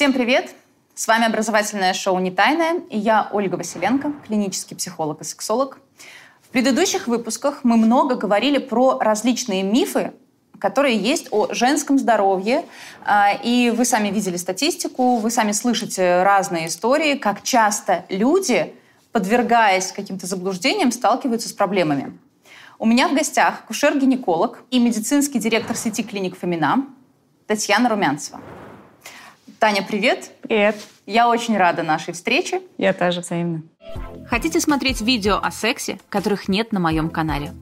Всем привет! С вами образовательное шоу «Не тайное» и я Ольга Василенко, клинический психолог и сексолог. В предыдущих выпусках мы много говорили про различные мифы, которые есть о женском здоровье. А, и вы сами видели статистику, вы сами слышите разные истории, как часто люди, подвергаясь каким-то заблуждениям, сталкиваются с проблемами. У меня в гостях кушер-гинеколог и медицинский директор сети клиник «Фомина» Татьяна Румянцева. Таня, привет. Привет. Я очень рада нашей встрече. Я тоже взаимно. Хотите смотреть видео о сексе, которых нет на моем канале?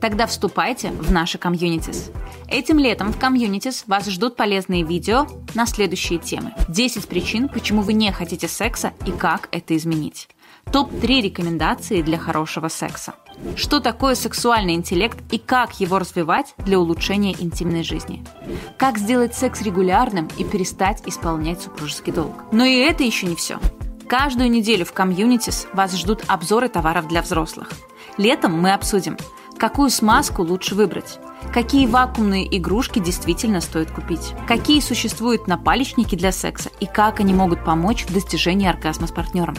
Тогда вступайте в наши комьюнитис. Этим летом в комьюнитис вас ждут полезные видео на следующие темы. 10 причин, почему вы не хотите секса и как это изменить. Топ-3 рекомендации для хорошего секса. Что такое сексуальный интеллект и как его развивать для улучшения интимной жизни. Как сделать секс регулярным и перестать исполнять супружеский долг. Но и это еще не все. Каждую неделю в комьюнитис вас ждут обзоры товаров для взрослых. Летом мы обсудим, какую смазку лучше выбрать, какие вакуумные игрушки действительно стоит купить, какие существуют напалечники для секса и как они могут помочь в достижении оргазма с партнером.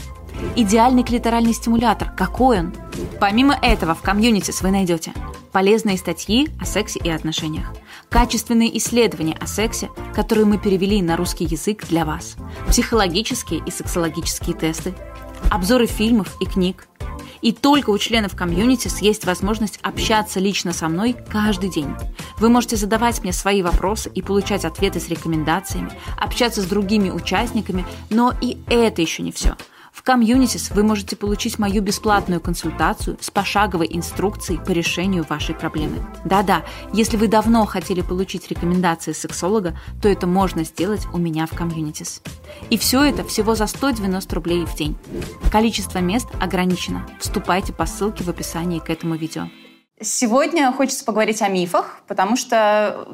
Идеальный клиторальный стимулятор. Какой он? Помимо этого, в комьюнити вы найдете полезные статьи о сексе и отношениях, качественные исследования о сексе, которые мы перевели на русский язык для вас, психологические и сексологические тесты, обзоры фильмов и книг. И только у членов комьюнити есть возможность общаться лично со мной каждый день. Вы можете задавать мне свои вопросы и получать ответы с рекомендациями, общаться с другими участниками, но и это еще не все – в Communities вы можете получить мою бесплатную консультацию с пошаговой инструкцией по решению вашей проблемы. Да-да, если вы давно хотели получить рекомендации сексолога, то это можно сделать у меня в Communities. И все это всего за 190 рублей в день. Количество мест ограничено. Вступайте по ссылке в описании к этому видео. Сегодня хочется поговорить о мифах, потому что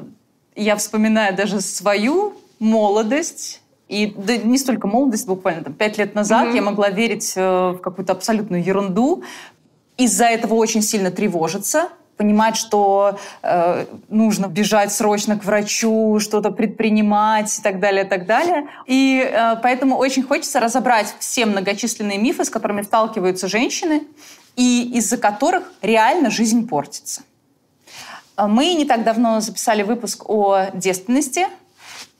я вспоминаю даже свою молодость, и да, не столько молодость, буквально там, пять лет назад mm-hmm. я могла верить э, в какую-то абсолютную ерунду. Из-за этого очень сильно тревожиться, понимать, что э, нужно бежать срочно к врачу, что-то предпринимать и так далее, и так далее. И э, поэтому очень хочется разобрать все многочисленные мифы, с которыми сталкиваются женщины, и из-за которых реально жизнь портится. Мы не так давно записали выпуск о девственности,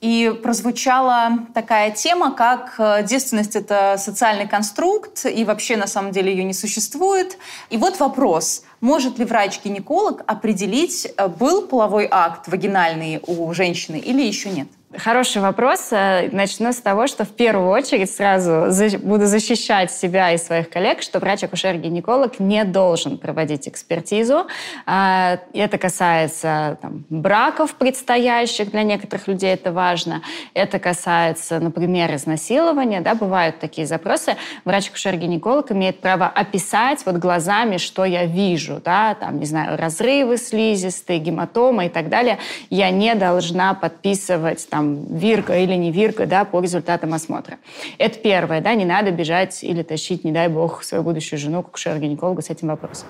и прозвучала такая тема, как э, девственность – это социальный конструкт, и вообще на самом деле ее не существует. И вот вопрос, может ли врач-гинеколог определить, э, был половой акт вагинальный у женщины или еще нет? Хороший вопрос. Э, начну с того, что в первую очередь сразу буду защищать себя и своих коллег, что врач-акушер-гинеколог не должен проводить экспертизу. А, это касается там, браков предстоящих, для некоторых людей это важно. Это касается, например, изнасилования. Да, бывают такие запросы. Врач-акушер-гинеколог имеет право описать вот глазами, что я вижу. Да, там, не знаю, разрывы слизистые, гематомы и так далее. Я не должна подписывать там, там, вирка или не вирка, да, по результатам осмотра. Это первое, да, не надо бежать или тащить, не дай бог, свою будущую жену к акушеру-гинекологу с этим вопросом.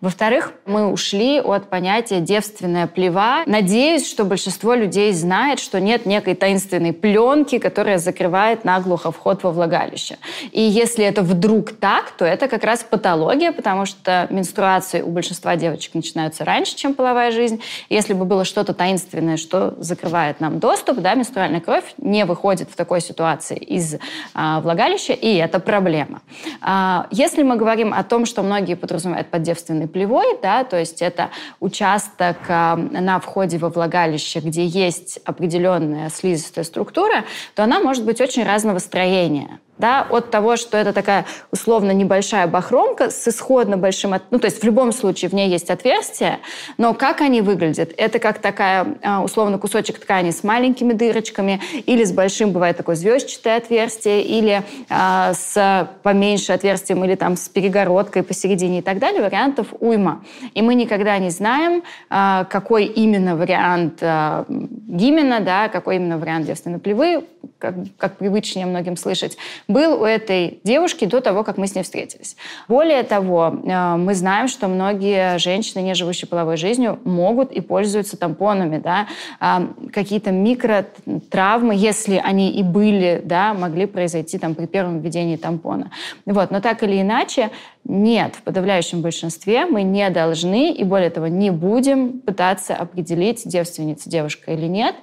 Во-вторых, мы ушли от понятия девственная плева. Надеюсь, что большинство людей знает, что нет некой таинственной пленки, которая закрывает наглухо вход во влагалище. И если это вдруг так, то это как раз патология, потому что менструации у большинства девочек начинаются раньше, чем половая жизнь. Если бы было что-то таинственное, что закрывает нам доступ, да, менструальная кровь не выходит в такой ситуации из а, влагалища, и это проблема. А, если мы говорим о том, что многие подразумевают под девственной плевой, да, то есть это участок а, на входе во влагалище, где есть определенная слизистая структура, то она может быть очень разного строения да, от того, что это такая условно небольшая бахромка с исходно большим... Ну, то есть в любом случае в ней есть отверстие, но как они выглядят? Это как такая, а, условно, кусочек ткани с маленькими дырочками, или с большим, бывает такое звездчатое отверстие, или а, с поменьше отверстием, или там с перегородкой посередине и так далее. Вариантов уйма. И мы никогда не знаем, а, какой именно вариант а, гимена, да, какой именно вариант девственной плевы как, как привычнее многим слышать, был у этой девушки до того, как мы с ней встретились. Более того, э, мы знаем, что многие женщины, не живущие половой жизнью, могут и пользуются тампонами. Да? А, какие-то микротравмы, если они и были, да, могли произойти там, при первом введении тампона. Вот. Но так или иначе, нет, в подавляющем большинстве мы не должны и, более того, не будем пытаться определить, девственница девушка или нет.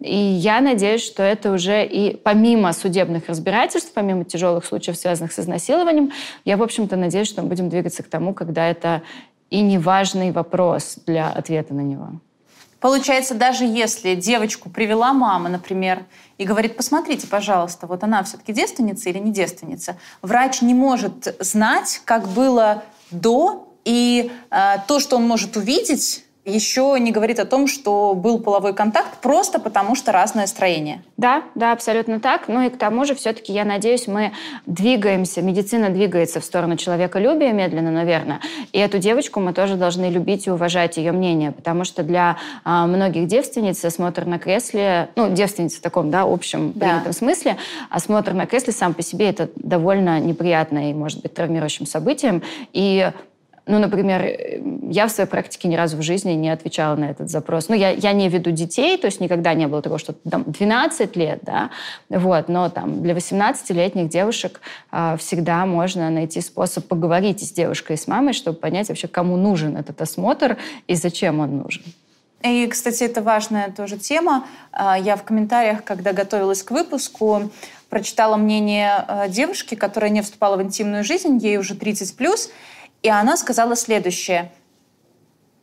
И я надеюсь, что это уже и помимо судебных разбирательств, помимо тяжелых случаев, связанных с изнасилованием, я, в общем-то, надеюсь, что мы будем двигаться к тому, когда это и неважный вопрос для ответа на него. Получается, даже если девочку привела мама, например, и говорит, посмотрите, пожалуйста, вот она все-таки девственница или не девственница, врач не может знать, как было до, и э, то, что он может увидеть, еще не говорит о том, что был половой контакт просто потому, что разное строение. Да, да, абсолютно так. Ну и к тому же все-таки, я надеюсь, мы двигаемся, медицина двигается в сторону человеколюбия медленно, наверное. И эту девочку мы тоже должны любить и уважать ее мнение, потому что для а, многих девственниц осмотр на кресле, ну, девственниц в таком, да, общем да. принятом смысле, осмотр на кресле сам по себе это довольно неприятное и, может быть, травмирующим событием. И ну, например, я в своей практике ни разу в жизни не отвечала на этот запрос. Ну, я, я не веду детей, то есть никогда не было такого, что там 12 лет, да, вот, но там для 18-летних девушек э, всегда можно найти способ поговорить с девушкой и с мамой, чтобы понять вообще, кому нужен этот осмотр и зачем он нужен. И, кстати, это важная тоже тема. А, я в комментариях, когда готовилась к выпуску, прочитала мнение э, девушки, которая не вступала в интимную жизнь, ей уже 30+, плюс, и она сказала следующее.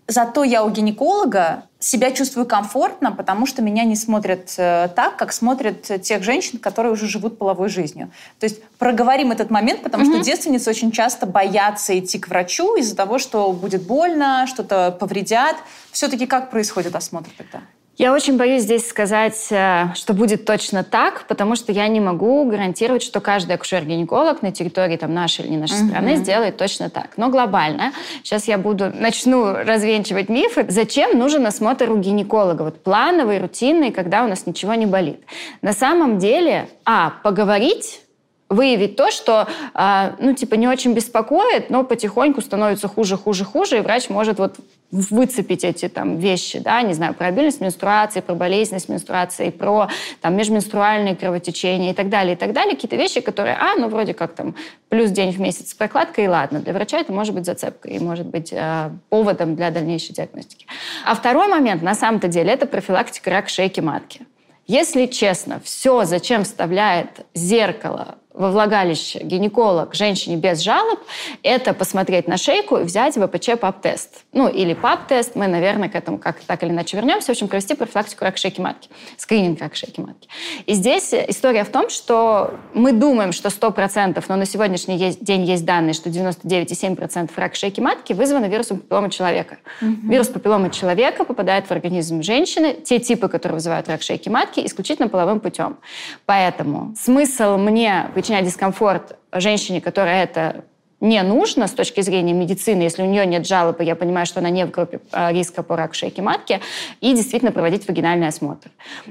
Зато я у гинеколога себя чувствую комфортно, потому что меня не смотрят э, так, как смотрят тех женщин, которые уже живут половой жизнью. То есть проговорим этот момент, потому mm-hmm. что девственницы очень часто боятся идти к врачу из-за того, что будет больно, что-то повредят. Все-таки как происходит осмотр тогда? Я очень боюсь здесь сказать, э, что будет точно так, потому что я не могу гарантировать, что каждый акушер-гинеколог на территории там, нашей или не нашей угу. страны сделает точно так. Но глобально, сейчас я буду, начну развенчивать мифы, зачем нужен осмотр у гинеколога, вот плановый, рутинный, когда у нас ничего не болит. На самом деле, а, поговорить выявить то, что, э, ну, типа, не очень беспокоит, но потихоньку становится хуже, хуже, хуже, и врач может вот выцепить эти там вещи, да, не знаю, про обильность менструации, про болезненность менструации, про там межменструальные кровотечения и так далее, и так далее. Какие-то вещи, которые, а, ну, вроде как там плюс день в месяц прокладка, и ладно. Для врача это может быть зацепкой и может быть э, поводом для дальнейшей диагностики. А второй момент, на самом-то деле, это профилактика рака шейки матки. Если честно, все, зачем вставляет зеркало во влагалище гинеколог женщине без жалоб, это посмотреть на шейку и взять ВПЧ ПАП-тест. Ну, или ПАП-тест, мы, наверное, к этому как так или иначе вернемся. В общем, провести профилактику рака шейки матки, скрининг рака шейки матки. И здесь история в том, что мы думаем, что 100%, но на сегодняшний день есть данные, что 99,7% рака шейки матки вызваны вирусом папиллома человека. Угу. Вирус папиллома человека попадает в организм женщины, те типы, которые вызывают рак шейки матки, исключительно половым путем. Поэтому смысл мне причинять дискомфорт женщине, которая это не нужно с точки зрения медицины, если у нее нет жалобы, я понимаю, что она не в группе а, риска по раку шейки матки, и действительно проводить вагинальный осмотр.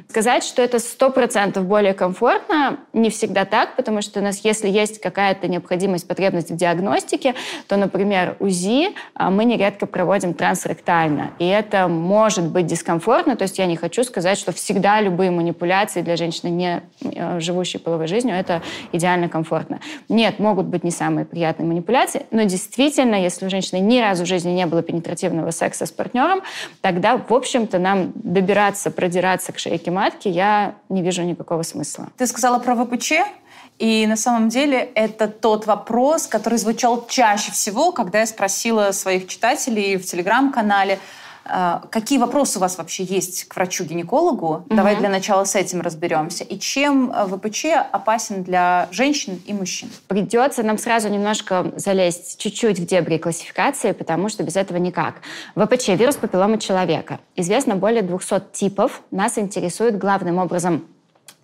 Сказать, что это 100% более комфортно, не всегда так, потому что у нас, если есть какая-то необходимость, потребность в диагностике, то, например, УЗИ а, мы нередко проводим трансректально, и это может быть дискомфортно, то есть я не хочу сказать, что всегда любые манипуляции для женщины, не э, живущей половой жизнью, это идеально комфортно. Нет, могут быть не самые приятные манипуляции, но действительно, если у женщины ни разу в жизни не было пенетративного секса с партнером, тогда, в общем-то, нам добираться, продираться к шейке матки я не вижу никакого смысла. Ты сказала про ВПЧ, и на самом деле это тот вопрос, который звучал чаще всего, когда я спросила своих читателей в телеграм-канале, какие вопросы у вас вообще есть к врачу-гинекологу? Угу. Давай для начала с этим разберемся. И чем э, ВПЧ опасен для женщин и мужчин? Придется нам сразу немножко залезть чуть-чуть в дебри классификации, потому что без этого никак. ВПЧ – вирус папилломы человека. Известно более 200 типов. Нас интересует главным образом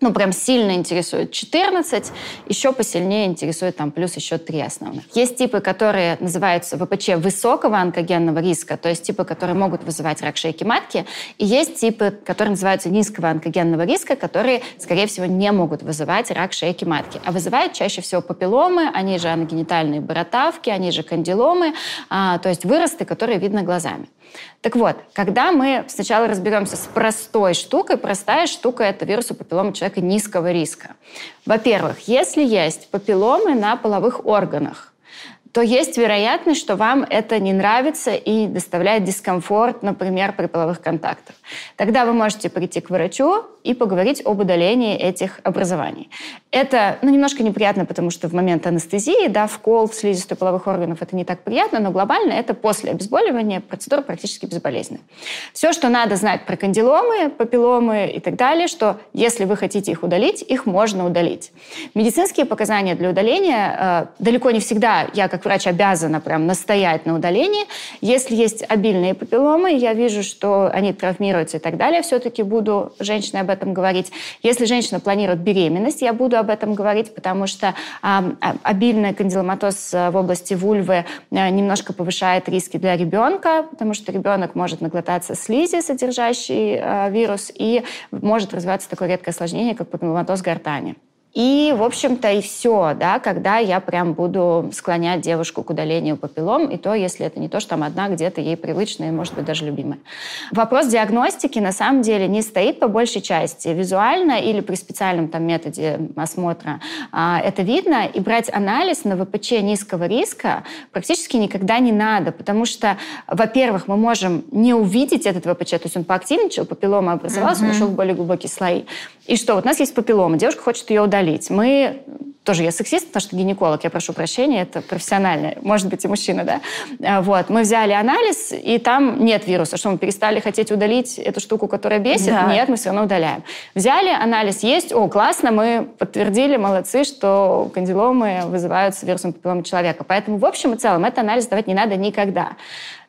ну, прям сильно интересует 14, еще посильнее интересует там плюс еще три основных. Есть типы, которые называются ВПЧ высокого онкогенного риска, то есть типы, которые могут вызывать рак шейки матки, и есть типы, которые называются низкого онкогенного риска, которые, скорее всего, не могут вызывать рак шейки матки, а вызывают чаще всего папилломы, они же аногенитальные бородавки, они же кандиломы, а, то есть выросты, которые видно глазами. Так вот, когда мы сначала разберемся с простой штукой, простая штука – это вирус папиллома человека низкого риска. Во-первых, если есть папилломы на половых органах, то есть вероятность, что вам это не нравится и доставляет дискомфорт, например, при половых контактах. Тогда вы можете прийти к врачу и поговорить об удалении этих образований. Это ну, немножко неприятно, потому что в момент анестезии, да, вкол в слизистую половых органов это не так приятно, но глобально это после обезболивания процедура практически безболезненная. Все, что надо знать про кандиломы, папилломы и так далее, что если вы хотите их удалить, их можно удалить. Медицинские показания для удаления э, далеко не всегда я как врач обязана прям настоять на удалении. Если есть обильные папилломы, я вижу, что они травмируются и так далее, все-таки буду женщине об этом говорить. Если женщина планирует беременность, я буду об этом говорить, потому что а, обильный кандиломатоз в области вульвы а, немножко повышает риски для ребенка, потому что ребенок может наглотаться слизи, содержащей а, вирус, и может развиваться такое редкое осложнение, как папилломатоз гортани. И, в общем-то, и все, да, когда я прям буду склонять девушку к удалению папиллом, и то, если это не то, что там одна где-то ей привычная, может быть, даже любимая. Вопрос диагностики на самом деле не стоит по большей части визуально или при специальном там методе осмотра. А, это видно, и брать анализ на ВПЧ низкого риска практически никогда не надо, потому что, во-первых, мы можем не увидеть этот ВПЧ, то есть он поактивничал, папиллома образовался, mm-hmm. ушел в более глубокие слои. И что, вот у нас есть папиллома, девушка хочет ее удалить, удалить. Мы тоже я сексист, потому что гинеколог, я прошу прощения, это профессионально, может быть, и мужчина, да. А, вот, мы взяли анализ, и там нет вируса. Что, мы перестали хотеть удалить эту штуку, которая бесит? Да. Нет, мы все равно удаляем. Взяли, анализ есть, о, классно, мы подтвердили, молодцы, что кандиломы вызываются вирусом папиллома человека. Поэтому, в общем и целом, этот анализ давать не надо никогда.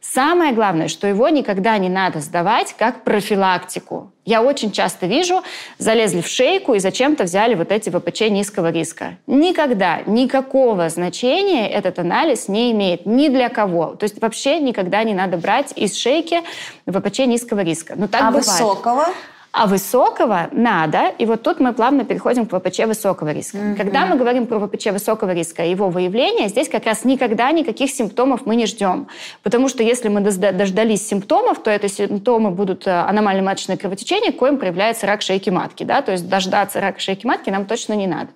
Самое главное, что его никогда не надо сдавать как профилактику. Я очень часто вижу, залезли в шейку и зачем-то взяли вот эти ВПЧ низкого риска. Никогда никакого значения этот анализ не имеет ни для кого. То есть вообще никогда не надо брать из шейки ВПЧ низкого риска. Но так а бывает. высокого? А высокого надо, и вот тут мы плавно переходим к ВПЧ высокого риска. Mm-hmm. Когда мы говорим про ВПЧ высокого риска и его выявление, здесь как раз никогда никаких симптомов мы не ждем. Потому что если мы дождались симптомов, то это симптомы будут э, аномальное маточное кровотечение, коим проявляется рак шейки матки. Да? То есть дождаться рака шейки матки нам точно не надо.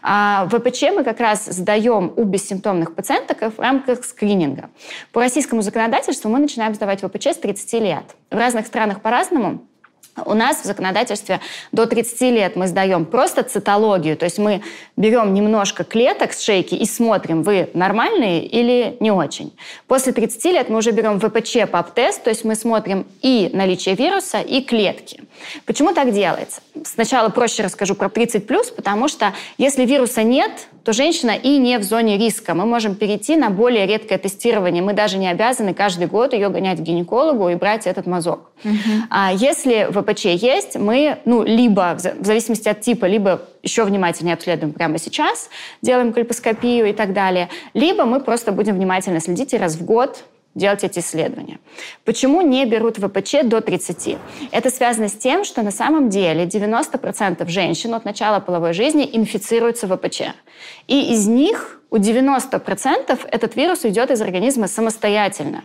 А ВПЧ мы как раз сдаем у бессимптомных пациенток в рамках скрининга. По российскому законодательству мы начинаем сдавать ВПЧ с 30 лет. В разных странах по-разному. У нас в законодательстве до 30 лет мы сдаем просто цитологию, то есть мы берем немножко клеток с шейки и смотрим, вы нормальные или не очень. После 30 лет мы уже берем ВПЧ ПАП-тест, то есть мы смотрим и наличие вируса, и клетки. Почему так делается? Сначала проще расскажу про 30+, потому что если вируса нет, то женщина и не в зоне риска. Мы можем перейти на более редкое тестирование. Мы даже не обязаны каждый год ее гонять к гинекологу и брать этот мазок. Угу. А если ВПЧ есть, мы, ну, либо, в зависимости от типа, либо еще внимательнее обследуем прямо сейчас, делаем кольпоскопию и так далее, либо мы просто будем внимательно следить и раз в год делать эти исследования. Почему не берут ВПЧ до 30? Это связано с тем, что на самом деле 90% женщин от начала половой жизни инфицируются ВПЧ. И из них у 90% этот вирус уйдет из организма самостоятельно.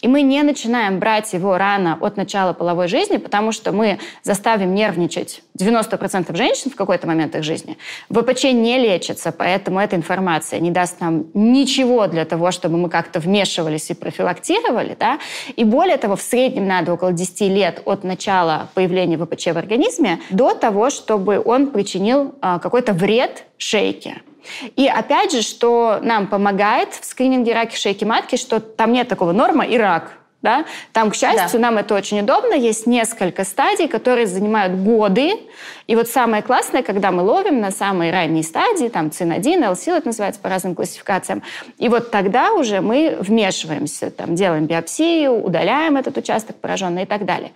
И мы не начинаем брать его рано от начала половой жизни, потому что мы заставим нервничать 90% женщин в какой-то момент их жизни. ВПЧ не лечится, поэтому эта информация не даст нам ничего для того, чтобы мы как-то вмешивались и профилактировали. Да? И более того, в среднем надо около 10 лет от начала появления ВПЧ в организме до того, чтобы он причинил а, какой-то вред шейке. И опять же, что нам помогает в скрининге раки шейки матки, что там нет такого норма и рак. Да? Там, к счастью, да. нам это очень удобно. Есть несколько стадий, которые занимают годы. И вот самое классное, когда мы ловим на самой ранней стадии, там ЦИН-1, ЛСИЛ это называется по разным классификациям, и вот тогда уже мы вмешиваемся, там, делаем биопсию, удаляем этот участок пораженный и так далее.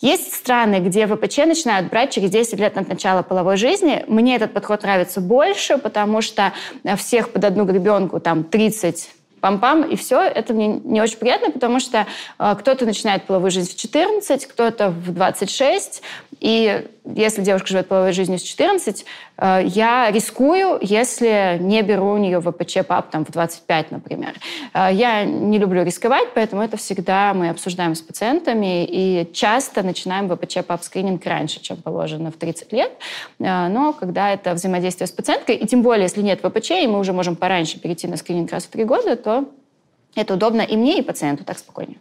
Есть страны, где ВПЧ начинают брать через 10 лет от начала половой жизни. Мне этот подход нравится больше, потому что всех под одну гребенку там 30 пам-пам, и все. Это мне не очень приятно, потому что э, кто-то начинает половую жизнь в 14, кто-то в 26, и если девушка живет половой жизнью с 14, э, я рискую, если не беру у нее ВПЧ ПАП там, в 25, например. Э, я не люблю рисковать, поэтому это всегда мы обсуждаем с пациентами и часто начинаем ВПЧ ПАП скрининг раньше, чем положено в 30 лет. Э, но когда это взаимодействие с пациенткой, и тем более, если нет ВПЧ, и мы уже можем пораньше перейти на скрининг раз в 3 года, то это удобно и мне, и пациенту, так спокойнее.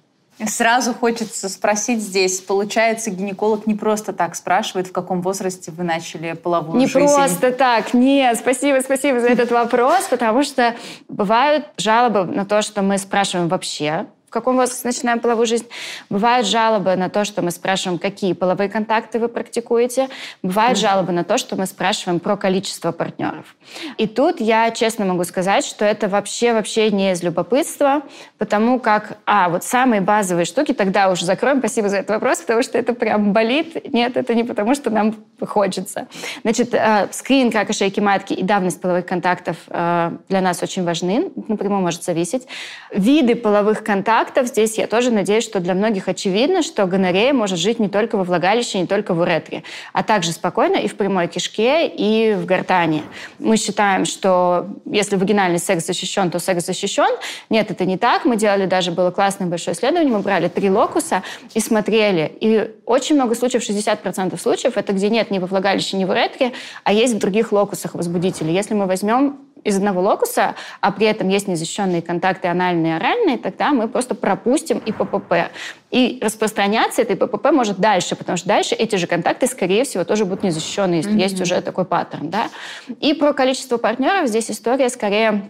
Сразу хочется спросить здесь, получается, гинеколог не просто так спрашивает, в каком возрасте вы начали половую не жизнь? Не просто так, нет. Спасибо, спасибо за этот вопрос, потому что бывают жалобы на то, что мы спрашиваем вообще, в каком возрасте начинаем половую жизнь. Бывают жалобы на то, что мы спрашиваем, какие половые контакты вы практикуете. Бывают mm-hmm. жалобы на то, что мы спрашиваем про количество партнеров. И тут я честно могу сказать, что это вообще-вообще не из любопытства, потому как, а, вот самые базовые штуки, тогда уже закроем, спасибо за этот вопрос, потому что это прям болит. Нет, это не потому, что нам хочется. Значит, э, скрининг рака шейки матки и давность половых контактов э, для нас очень важны, напрямую может зависеть. Виды половых контактов фактов здесь я тоже надеюсь, что для многих очевидно, что гонорея может жить не только во влагалище, не только в уретре, а также спокойно и в прямой кишке, и в гортани. Мы считаем, что если вагинальный секс защищен, то секс защищен. Нет, это не так. Мы делали даже, было классное большое исследование, мы брали три локуса и смотрели. И очень много случаев, 60% случаев, это где нет ни во влагалище, ни в уретре, а есть в других локусах возбудителей. Если мы возьмем из одного локуса, а при этом есть незащищенные контакты анальные и оральные, тогда мы просто пропустим и ППП. И распространяться этой ППП может дальше, потому что дальше эти же контакты, скорее всего, тоже будут незащищенные, если mm-hmm. есть уже такой паттерн. Да? И про количество партнеров здесь история скорее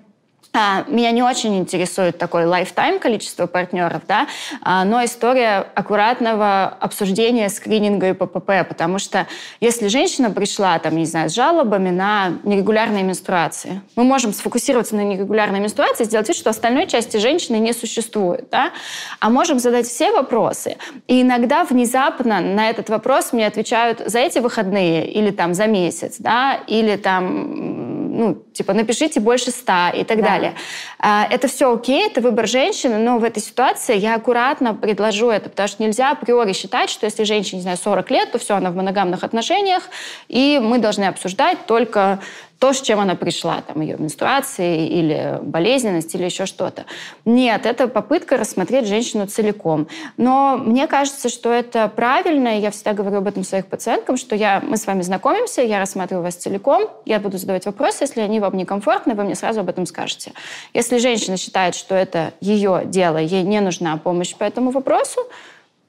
меня не очень интересует такой lifetime количество партнеров, да, а, но история аккуратного обсуждения скрининга и ППП, потому что если женщина пришла, там, не знаю, с жалобами на нерегулярные менструации, мы можем сфокусироваться на нерегулярной менструации, сделать вид, что остальной части женщины не существует, да, а можем задать все вопросы. И иногда внезапно на этот вопрос мне отвечают за эти выходные или там за месяц, да, или там ну, типа, напишите больше ста и так да. далее. А, это все окей, это выбор женщины, но в этой ситуации я аккуратно предложу это, потому что нельзя априори считать, что если женщине, не знаю, 40 лет, то все, она в моногамных отношениях, и мы должны обсуждать только то, с чем она пришла, там, ее менструации или болезненность или еще что-то. Нет, это попытка рассмотреть женщину целиком. Но мне кажется, что это правильно, я всегда говорю об этом своих пациенткам, что я, мы с вами знакомимся, я рассматриваю вас целиком, я буду задавать вопросы, если они вам некомфортны, вы мне сразу об этом скажете. Если женщина считает, что это ее дело, ей не нужна помощь по этому вопросу,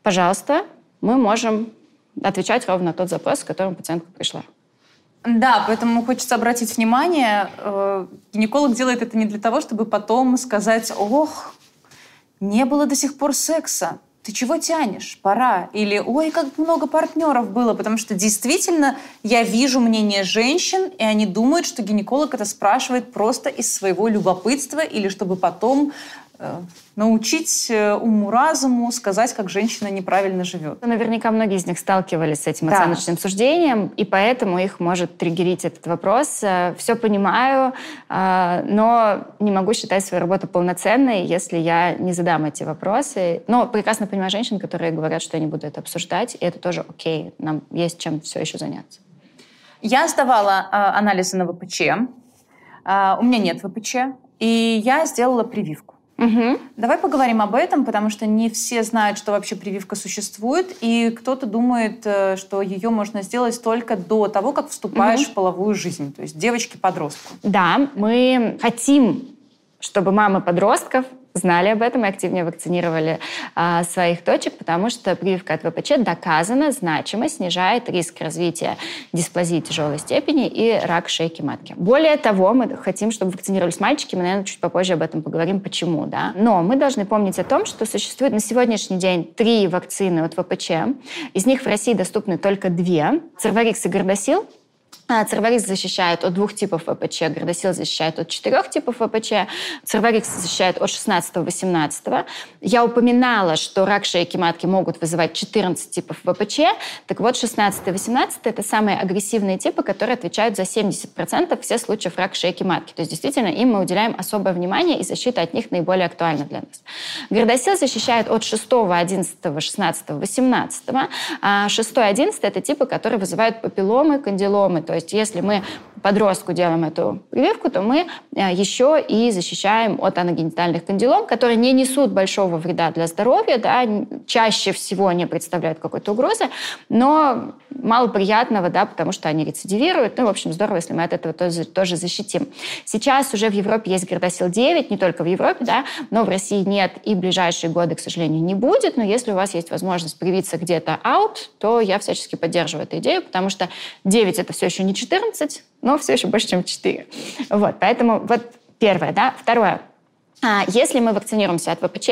пожалуйста, мы можем отвечать ровно тот запрос, с которым пациентка пришла. Да, поэтому хочется обратить внимание, э, гинеколог делает это не для того, чтобы потом сказать, ох, не было до сих пор секса, ты чего тянешь? Пора. Или ой, как много партнеров было. Потому что действительно я вижу мнение женщин, и они думают, что гинеколог это спрашивает просто из своего любопытства или чтобы потом научить э, уму-разуму сказать, как женщина неправильно живет. Наверняка многие из них сталкивались с этим да. оценочным суждением, и поэтому их может триггерить этот вопрос. Э, Все понимаю, но не могу считать свою работу полноценной, если я не задам эти вопросы. Но прекрасно понимаю женщин, которые говорят, что я не буду это обсуждать, и это тоже окей, нам есть чем все еще заняться. Я сдавала анализы на ВПЧ, у меня нет ВПЧ, и я сделала прививку. Угу. Давай поговорим об этом, потому что не все знают, что вообще прививка существует, и кто-то думает, э, что ее можно сделать только до того, как вступаешь угу. в половую жизнь, то есть девочки-подростку. Да, мы хотим, чтобы мамы подростков знали об этом и активнее вакцинировали а, своих дочек, потому что прививка от ВПЧ доказано значимо снижает риск развития дисплазии тяжелой степени и рак шейки матки. Более того, мы хотим, чтобы вакцинировались мальчики, мы, наверное, чуть попозже об этом поговорим, почему, да. Но мы должны помнить о том, что существует на сегодняшний день три вакцины от ВПЧ. Из них в России доступны только две. Церварикс и Гордосил а, Церварикс защищает от двух типов ВПЧ, Гордосил защищает от четырех типов ВПЧ, Церварикс защищает от 16-18. Я упоминала, что рак шейки матки могут вызывать 14 типов ВПЧ. Так вот, 16-18 – это самые агрессивные типы, которые отвечают за 70% всех случаев рака шейки матки. То есть, действительно, им мы уделяем особое внимание, и защита от них наиболее актуальна для нас. Гордосил защищает от 6, 11, 16, 18. А 6 и 11 – это типы, которые вызывают папилломы, кандиломы, то есть есть если мы подростку делаем эту прививку, то мы э, еще и защищаем от аногенитальных кандилом, которые не несут большого вреда для здоровья, да, чаще всего не представляют какой-то угрозы, но мало приятного, да, потому что они рецидивируют. Ну, в общем, здорово, если мы от этого тоже, тоже защитим. Сейчас уже в Европе есть Гордосил 9, не только в Европе, да, но в России нет и в ближайшие годы, к сожалению, не будет. Но если у вас есть возможность привиться где-то out, то я всячески поддерживаю эту идею, потому что 9 это все еще не 14, но все еще больше, чем 4. Вот, поэтому вот первое, да. Второе. А, если мы вакцинируемся от ВПЧ,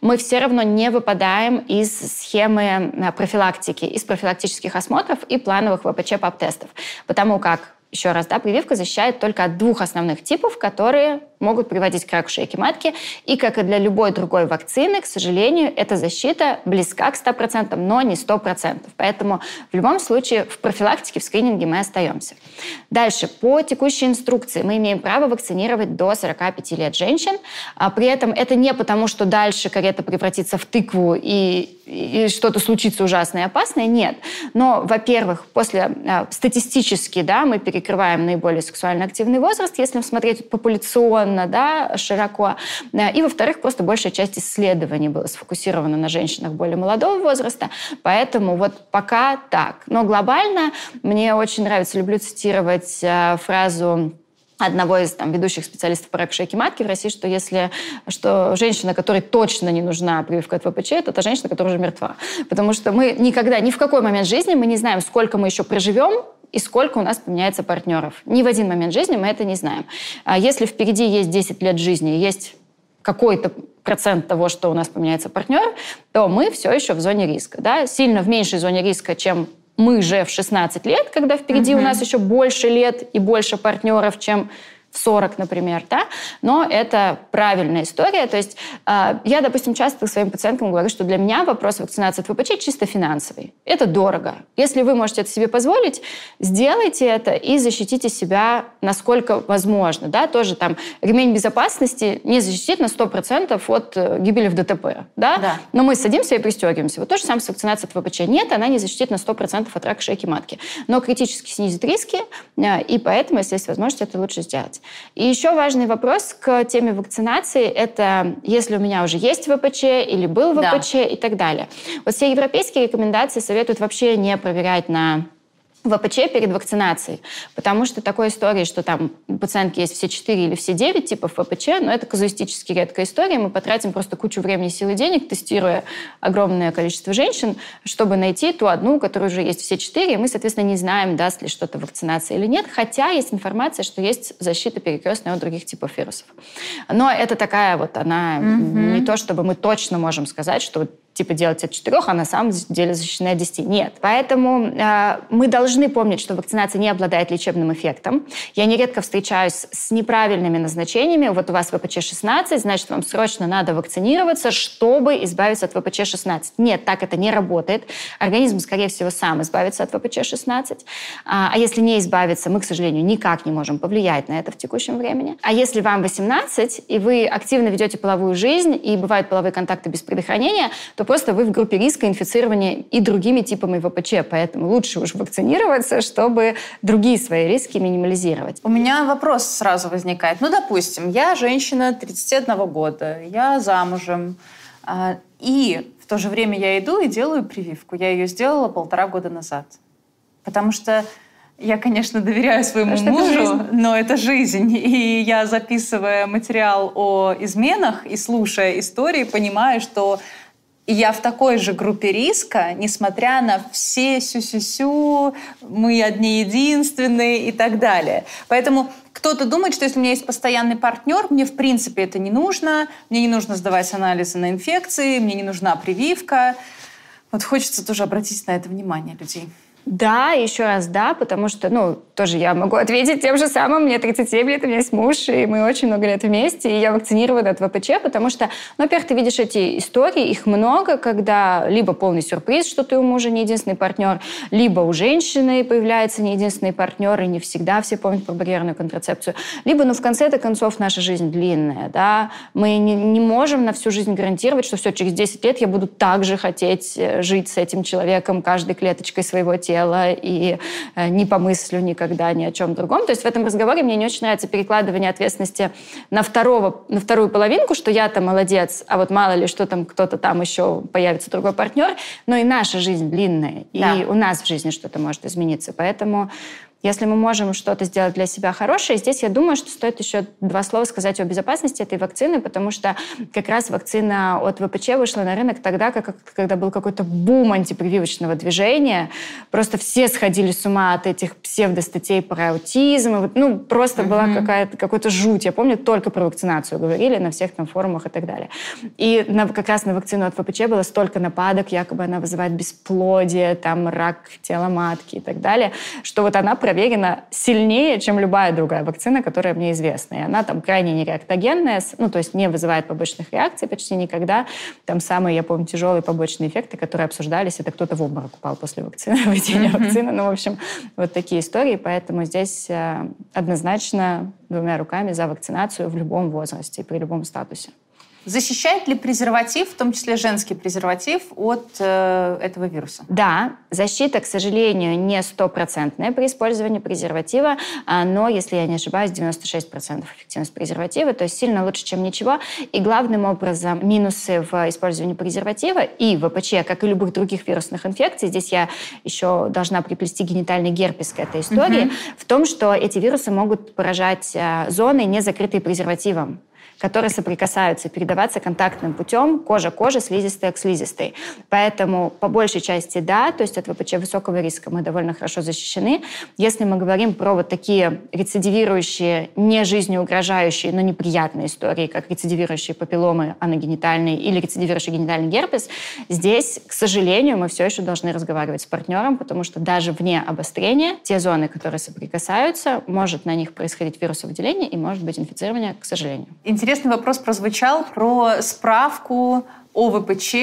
мы все равно не выпадаем из схемы а, профилактики, из профилактических осмотров и плановых ВПЧ-ПАП-тестов, потому как еще раз, да, прививка защищает только от двух основных типов, которые могут приводить к раку шейки матки. И, как и для любой другой вакцины, к сожалению, эта защита близка к 100%, но не 100%. Поэтому в любом случае в профилактике, в скрининге мы остаемся. Дальше. По текущей инструкции мы имеем право вакцинировать до 45 лет женщин. А при этом это не потому, что дальше карета превратится в тыкву и, и что-то случится ужасное и опасное. Нет. Но, во-первых, после а, статистически да, мы перекрываем наиболее сексуально активный возраст, если смотреть популяционно традиционно, да, широко. И, во-вторых, просто большая часть исследований была сфокусирована на женщинах более молодого возраста, поэтому вот пока так. Но глобально мне очень нравится, люблю цитировать э, фразу одного из там, ведущих специалистов по раку шейки матки в России, что если что женщина, которой точно не нужна прививка от ВПЧ, это та женщина, которая уже мертва. Потому что мы никогда, ни в какой момент жизни мы не знаем, сколько мы еще проживем, и сколько у нас поменяется партнеров. Ни в один момент жизни мы это не знаем. А если впереди есть 10 лет жизни, есть какой-то процент того, что у нас поменяется партнер, то мы все еще в зоне риска. Да? Сильно в меньшей зоне риска, чем мы же в 16 лет, когда впереди угу. у нас еще больше лет и больше партнеров, чем 40, например, да, но это правильная история. То есть э, я, допустим, часто своим пациенткам говорю, что для меня вопрос вакцинации от ВПЧ чисто финансовый. Это дорого. Если вы можете это себе позволить, сделайте это и защитите себя насколько возможно. Да? Тоже там ремень безопасности не защитит на 100% от э, гибели в ДТП. Да? Да. Но мы садимся и пристегиваемся. Вот то же самое с вакцинацией от ВПЧ. Нет, она не защитит на 100% от рака шейки матки. Но критически снизит риски, э, и поэтому, если есть возможность, это лучше сделать. И еще важный вопрос к теме вакцинации – это если у меня уже есть ВПЧ или был ВПЧ да. и так далее. Вот все европейские рекомендации советуют вообще не проверять на ВПЧ перед вакцинацией. Потому что такой истории, что там у пациентки есть все 4 или все 9 типов ВПЧ, но это казуистически редкая история. Мы потратим просто кучу времени, сил и денег, тестируя огромное количество женщин, чтобы найти ту одну, у которой уже есть все 4, и мы, соответственно, не знаем, даст ли что-то вакцинация или нет, хотя есть информация, что есть защита перекрестная от других типов вирусов. Но это такая вот, она mm-hmm. не то, чтобы мы точно можем сказать, что типа делать от 4, а на самом деле защищены от 10. Нет. Поэтому э, мы должны помнить, что вакцинация не обладает лечебным эффектом. Я нередко встречаюсь с неправильными назначениями. Вот у вас ВПЧ-16, значит, вам срочно надо вакцинироваться, чтобы избавиться от ВПЧ-16. Нет, так это не работает. Организм, скорее всего, сам избавится от ВПЧ-16. А, а если не избавиться, мы, к сожалению, никак не можем повлиять на это в текущем времени. А если вам 18, и вы активно ведете половую жизнь, и бывают половые контакты без предохранения, то просто вы в группе риска инфицирования и другими типами ВПЧ, поэтому лучше уж вакцинироваться, чтобы другие свои риски минимализировать. У меня вопрос сразу возникает. Ну, допустим, я женщина 31 года, я замужем, а, и в то же время я иду и делаю прививку. Я ее сделала полтора года назад. Потому что я, конечно, доверяю своему Потому мужу, это но это жизнь. И я, записывая материал о изменах и слушая истории, понимаю, что и я в такой же группе риска, несмотря на все сю-сю-сю, мы одни единственные и так далее. Поэтому кто-то думает, что если у меня есть постоянный партнер, мне в принципе это не нужно, мне не нужно сдавать анализы на инфекции, мне не нужна прививка. Вот хочется тоже обратить на это внимание людей. Да, еще раз да, потому что, ну, тоже я могу ответить тем же самым. Мне 37 лет, у меня есть муж, и мы очень много лет вместе, и я вакцинирована от ВПЧ, потому что, ну, во-первых, ты видишь эти истории, их много, когда либо полный сюрприз, что ты у мужа не единственный партнер, либо у женщины появляется не единственный партнер, и не всегда все помнят про барьерную контрацепцию, либо, ну, в конце-то концов, наша жизнь длинная, да, мы не, не можем на всю жизнь гарантировать, что все, через 10 лет я буду также хотеть э, жить с этим человеком каждой клеточкой своего тела и э, не помыслю никогда ни о чем другом. То есть в этом разговоре мне не очень нравится перекладывание ответственности на, второго, на вторую половинку, что я-то молодец, а вот мало ли, что там кто-то там еще появится другой партнер. Но и наша жизнь длинная, да. и у нас в жизни что-то может измениться. Поэтому если мы можем что-то сделать для себя хорошее, здесь я думаю, что стоит еще два слова сказать о безопасности этой вакцины, потому что как раз вакцина от ВПЧ вышла на рынок тогда, как, когда был какой-то бум антипрививочного движения. Просто все сходили с ума от этих псевдостатей про аутизм. Ну, просто mm-hmm. была какая-то, какой-то жуть. Я помню, только про вакцинацию говорили на всех там форумах и так далее. И на, как раз на вакцину от ВПЧ было столько нападок, якобы она вызывает бесплодие, там рак тела матки и так далее, что вот она проверена сильнее, чем любая другая вакцина, которая мне известна. И она там крайне нереактогенная, ну, то есть не вызывает побочных реакций почти никогда. Там самые, я помню, тяжелые побочные эффекты, которые обсуждались, это кто-то в обморок упал после вакцины, введения вакцины. Ну, в общем, вот такие истории. Поэтому здесь э, однозначно двумя руками за вакцинацию в любом возрасте и при любом статусе. Защищает ли презерватив, в том числе женский презерватив, от э, этого вируса? Да, защита, к сожалению, не стопроцентная при использовании презерватива, а, но, если я не ошибаюсь, 96% эффективность презерватива, то есть сильно лучше, чем ничего. И главным образом минусы в использовании презерватива и ВПЧ, как и любых других вирусных инфекций, здесь я еще должна приплести генитальный герпес к этой истории, угу. в том, что эти вирусы могут поражать а, зоны, не закрытые презервативом которые соприкасаются, передаваться контактным путем кожа-кожа, слизистая к слизистой. Поэтому по большей части да, то есть от ВПЧ высокого риска мы довольно хорошо защищены. Если мы говорим про вот такие рецидивирующие, не жизнеугрожающие, но неприятные истории, как рецидивирующие папилломы аногенитальные или рецидивирующий генитальный герпес, здесь, к сожалению, мы все еще должны разговаривать с партнером, потому что даже вне обострения те зоны, которые соприкасаются, может на них происходить вирусовыделение и может быть инфицирование, к сожалению. Интересно интересный вопрос прозвучал про справку о ВПЧ.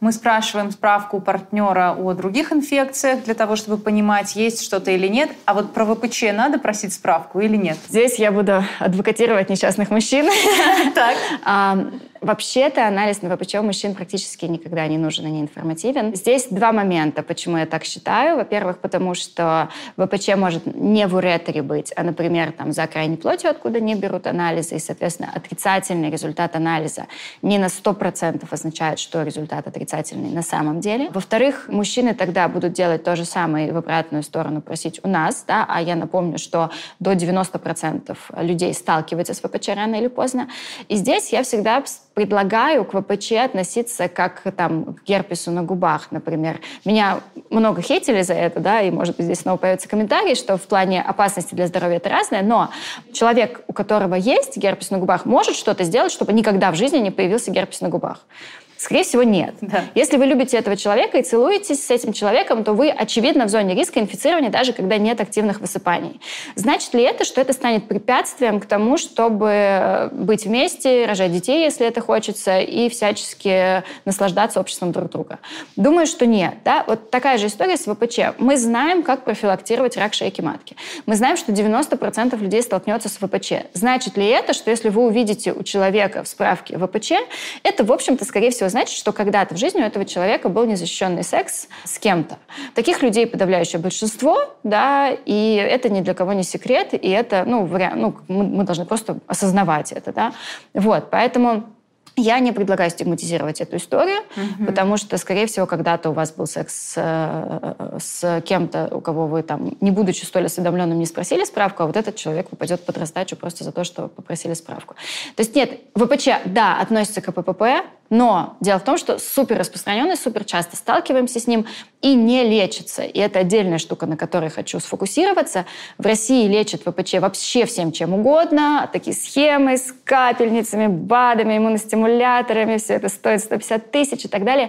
Мы спрашиваем справку у партнера о других инфекциях для того, чтобы понимать, есть что-то или нет. А вот про ВПЧ надо просить справку или нет? Здесь я буду адвокатировать несчастных мужчин. Так. Вообще-то анализ на ВПЧ у мужчин практически никогда не нужен и не информативен. Здесь два момента, почему я так считаю. Во-первых, потому что ВПЧ может не в уретере быть, а, например, там, за крайней плотью, откуда не берут анализы, и, соответственно, отрицательный результат анализа не на 100% означает, что результат отрицательный на самом деле. Во-вторых, мужчины тогда будут делать то же самое в обратную сторону, просить у нас, да, а я напомню, что до 90% людей сталкиваются с ВПЧ рано или поздно. И здесь я всегда предлагаю к ВПЧ относиться как там, к герпесу на губах, например. Меня много хейтили за это, да, и, может быть, здесь снова появится комментарий, что в плане опасности для здоровья это разное, но человек, у которого есть герпес на губах, может что-то сделать, чтобы никогда в жизни не появился герпес на губах. Скорее всего, нет. Да. Если вы любите этого человека и целуетесь с этим человеком, то вы, очевидно, в зоне риска инфицирования, даже когда нет активных высыпаний. Значит ли это, что это станет препятствием к тому, чтобы э, быть вместе, рожать детей, если это хочется, и всячески наслаждаться обществом друг друга? Думаю, что нет. Да? Вот такая же история с ВПЧ. Мы знаем, как профилактировать рак шейки матки. Мы знаем, что 90% людей столкнется с ВПЧ. Значит ли это, что если вы увидите у человека в справке ВПЧ, это, в общем-то, скорее всего, значит, что когда-то в жизни у этого человека был незащищенный секс с кем-то. Таких людей подавляющее большинство, да, и это ни для кого не секрет, и это, ну, вариант, ну мы, мы должны просто осознавать это, да. Вот, поэтому я не предлагаю стигматизировать эту историю, угу. потому что, скорее всего, когда-то у вас был секс э, с кем-то, у кого вы там, не будучи столь осведомленным, не спросили справку, а вот этот человек попадет под раздачу просто за то, что попросили справку. То есть нет, ВПЧ, да, относится к ППП, но дело в том, что супер распространенный, супер часто сталкиваемся с ним и не лечится. И это отдельная штука, на которой хочу сфокусироваться. В России лечат ВПЧ вообще всем чем угодно. Такие схемы с капельницами, БАДами, иммуностимуляторами. Все это стоит 150 тысяч и так далее.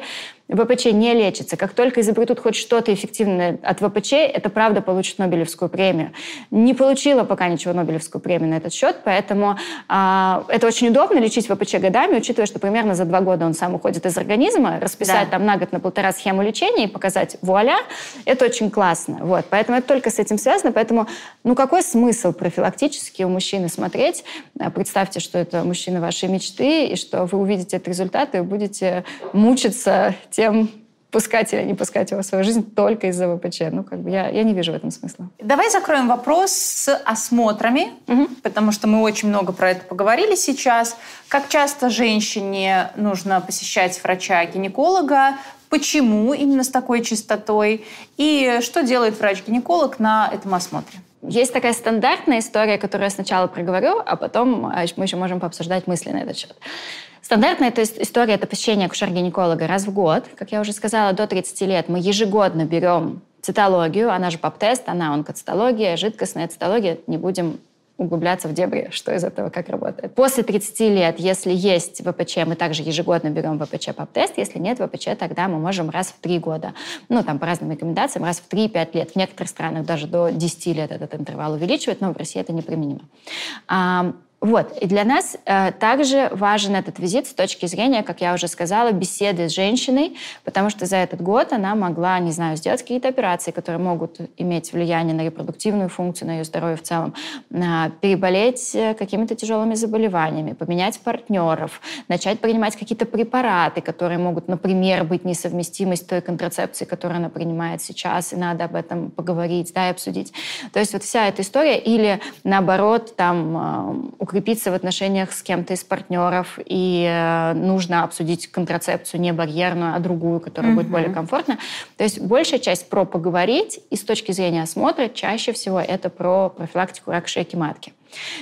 ВПЧ не лечится. Как только изобретут хоть что-то эффективное от ВПЧ, это правда получит Нобелевскую премию. Не получила пока ничего Нобелевскую премию на этот счет, поэтому а, это очень удобно лечить ВПЧ годами, учитывая, что примерно за два года он сам уходит из организма, расписать да. там на год, на полтора схему лечения и показать вуаля, это очень классно. Вот, поэтому это только с этим связано, поэтому ну какой смысл профилактически у мужчины смотреть? А, представьте, что это мужчина вашей мечты, и что вы увидите этот результат и будете мучиться тем, пускать или не пускать его в свою жизнь только из-за ВПЧ. Ну, как бы я, я не вижу в этом смысла. Давай закроем вопрос с осмотрами, угу. потому что мы очень много про это поговорили сейчас. Как часто женщине нужно посещать врача-гинеколога? Почему именно с такой частотой? И что делает врач-гинеколог на этом осмотре? Есть такая стандартная история, которую я сначала проговорю, а потом а, мы еще можем пообсуждать мысли на этот счет. Стандартная есть, история – это посещение акушер-гинеколога раз в год. Как я уже сказала, до 30 лет мы ежегодно берем цитологию, она же ПАП-тест, она онкоцитология, жидкостная цитология. Не будем углубляться в дебри, что из этого как работает. После 30 лет, если есть ВПЧ, мы также ежегодно берем ВПЧ ПАП-тест. Если нет ВПЧ, тогда мы можем раз в 3 года. Ну, там по разным рекомендациям, раз в 3-5 лет. В некоторых странах даже до 10 лет этот интервал увеличивают, но в России это неприменимо. Вот. И для нас э, также важен этот визит с точки зрения, как я уже сказала, беседы с женщиной, потому что за этот год она могла, не знаю, сделать какие-то операции, которые могут иметь влияние на репродуктивную функцию, на ее здоровье в целом, э, переболеть какими-то тяжелыми заболеваниями, поменять партнеров, начать принимать какие-то препараты, которые могут, например, быть несовместимы с той контрацепцией, которую она принимает сейчас, и надо об этом поговорить, да, и обсудить. То есть вот вся эта история, или наоборот, там, э, укрепиться в отношениях с кем-то из партнеров, и э, нужно обсудить контрацепцию не барьерную, а другую, которая угу. будет более комфортна. То есть большая часть про поговорить, и с точки зрения осмотра чаще всего это про профилактику рака шейки матки.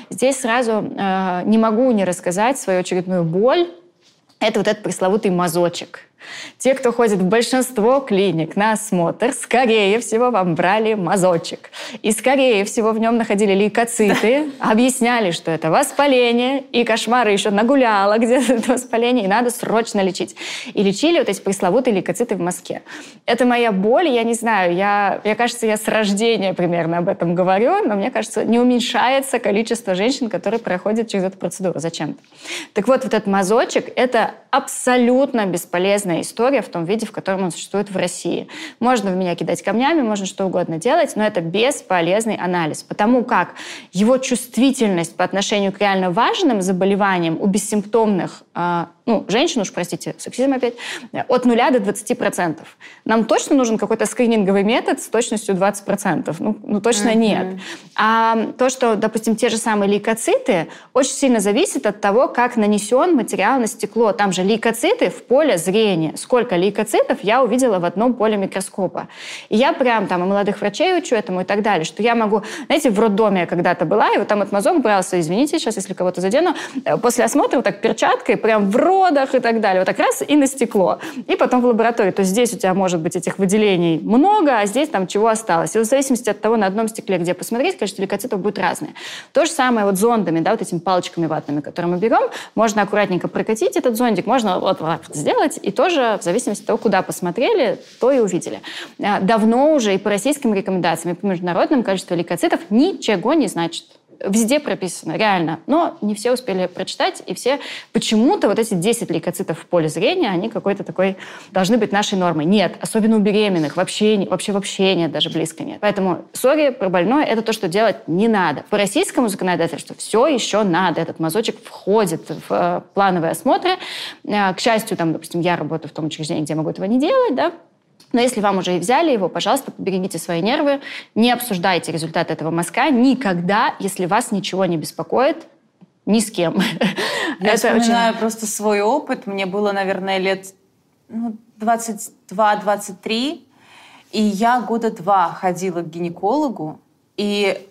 Здесь сразу э, не могу не рассказать свою очередную боль. Это вот этот пресловутый мазочек – те, кто ходит в большинство клиник на осмотр, скорее всего, вам брали мазочек. И скорее всего в нем находили лейкоциты, объясняли, что это воспаление, и кошмары еще нагуляло где-то это воспаление, и надо срочно лечить. И лечили вот эти пресловутые лейкоциты в мазке. Это моя боль, я не знаю, я, мне кажется, я с рождения примерно об этом говорю, но мне кажется, не уменьшается количество женщин, которые проходят через эту процедуру зачем-то. Так вот, вот этот мазочек – это абсолютно бесполезная история в том виде, в котором он существует в России. Можно в меня кидать камнями, можно что угодно делать, но это бесполезный анализ, потому как его чувствительность по отношению к реально важным заболеваниям у бессимптомных а, ну, женщин, уж простите, сексизм опять, от 0 до 20%. Нам точно нужен какой-то скрининговый метод с точностью 20%? Ну, ну точно mm-hmm. нет. А то, что, допустим, те же самые лейкоциты, очень сильно зависит от того, как нанесен материал на стекло. Там же лейкоциты в поле зрения. Сколько лейкоцитов я увидела в одном поле микроскопа. И я прям там и молодых врачей учу этому и так далее, что я могу... Знаете, в роддоме я когда-то была, и вот там от мазок брался, извините, сейчас, если кого-то задену, э, после осмотра вот так перчаткой прям в рот водах и так далее. Вот так раз и на стекло. И потом в лаборатории. То есть здесь у тебя может быть этих выделений много, а здесь там чего осталось. И в зависимости от того, на одном стекле, где посмотреть, количество лейкоцитов будет разное. То же самое вот зондами, да, вот этими палочками ватными, которые мы берем. Можно аккуратненько прокатить этот зондик, можно вот так вот сделать, и тоже в зависимости от того, куда посмотрели, то и увидели. А, давно уже и по российским рекомендациям, и по международным количество лейкоцитов ничего не значит везде прописано, реально. Но не все успели прочитать, и все почему-то вот эти 10 лейкоцитов в поле зрения, они какой-то такой должны быть нашей нормой. Нет, особенно у беременных, вообще, вообще вообще нет, даже близко нет. Поэтому, сори, про больное, это то, что делать не надо. По российскому законодательству все еще надо. Этот мазочек входит в э, плановые осмотры. Э, к счастью, там, допустим, я работаю в том учреждении, где могу этого не делать, да, но если вам уже и взяли его, пожалуйста, поберегите свои нервы, не обсуждайте результат этого мазка никогда, если вас ничего не беспокоит, ни с кем. Я Это вспоминаю очень... просто свой опыт. Мне было, наверное, лет ну, 22-23, и я года два ходила к гинекологу, и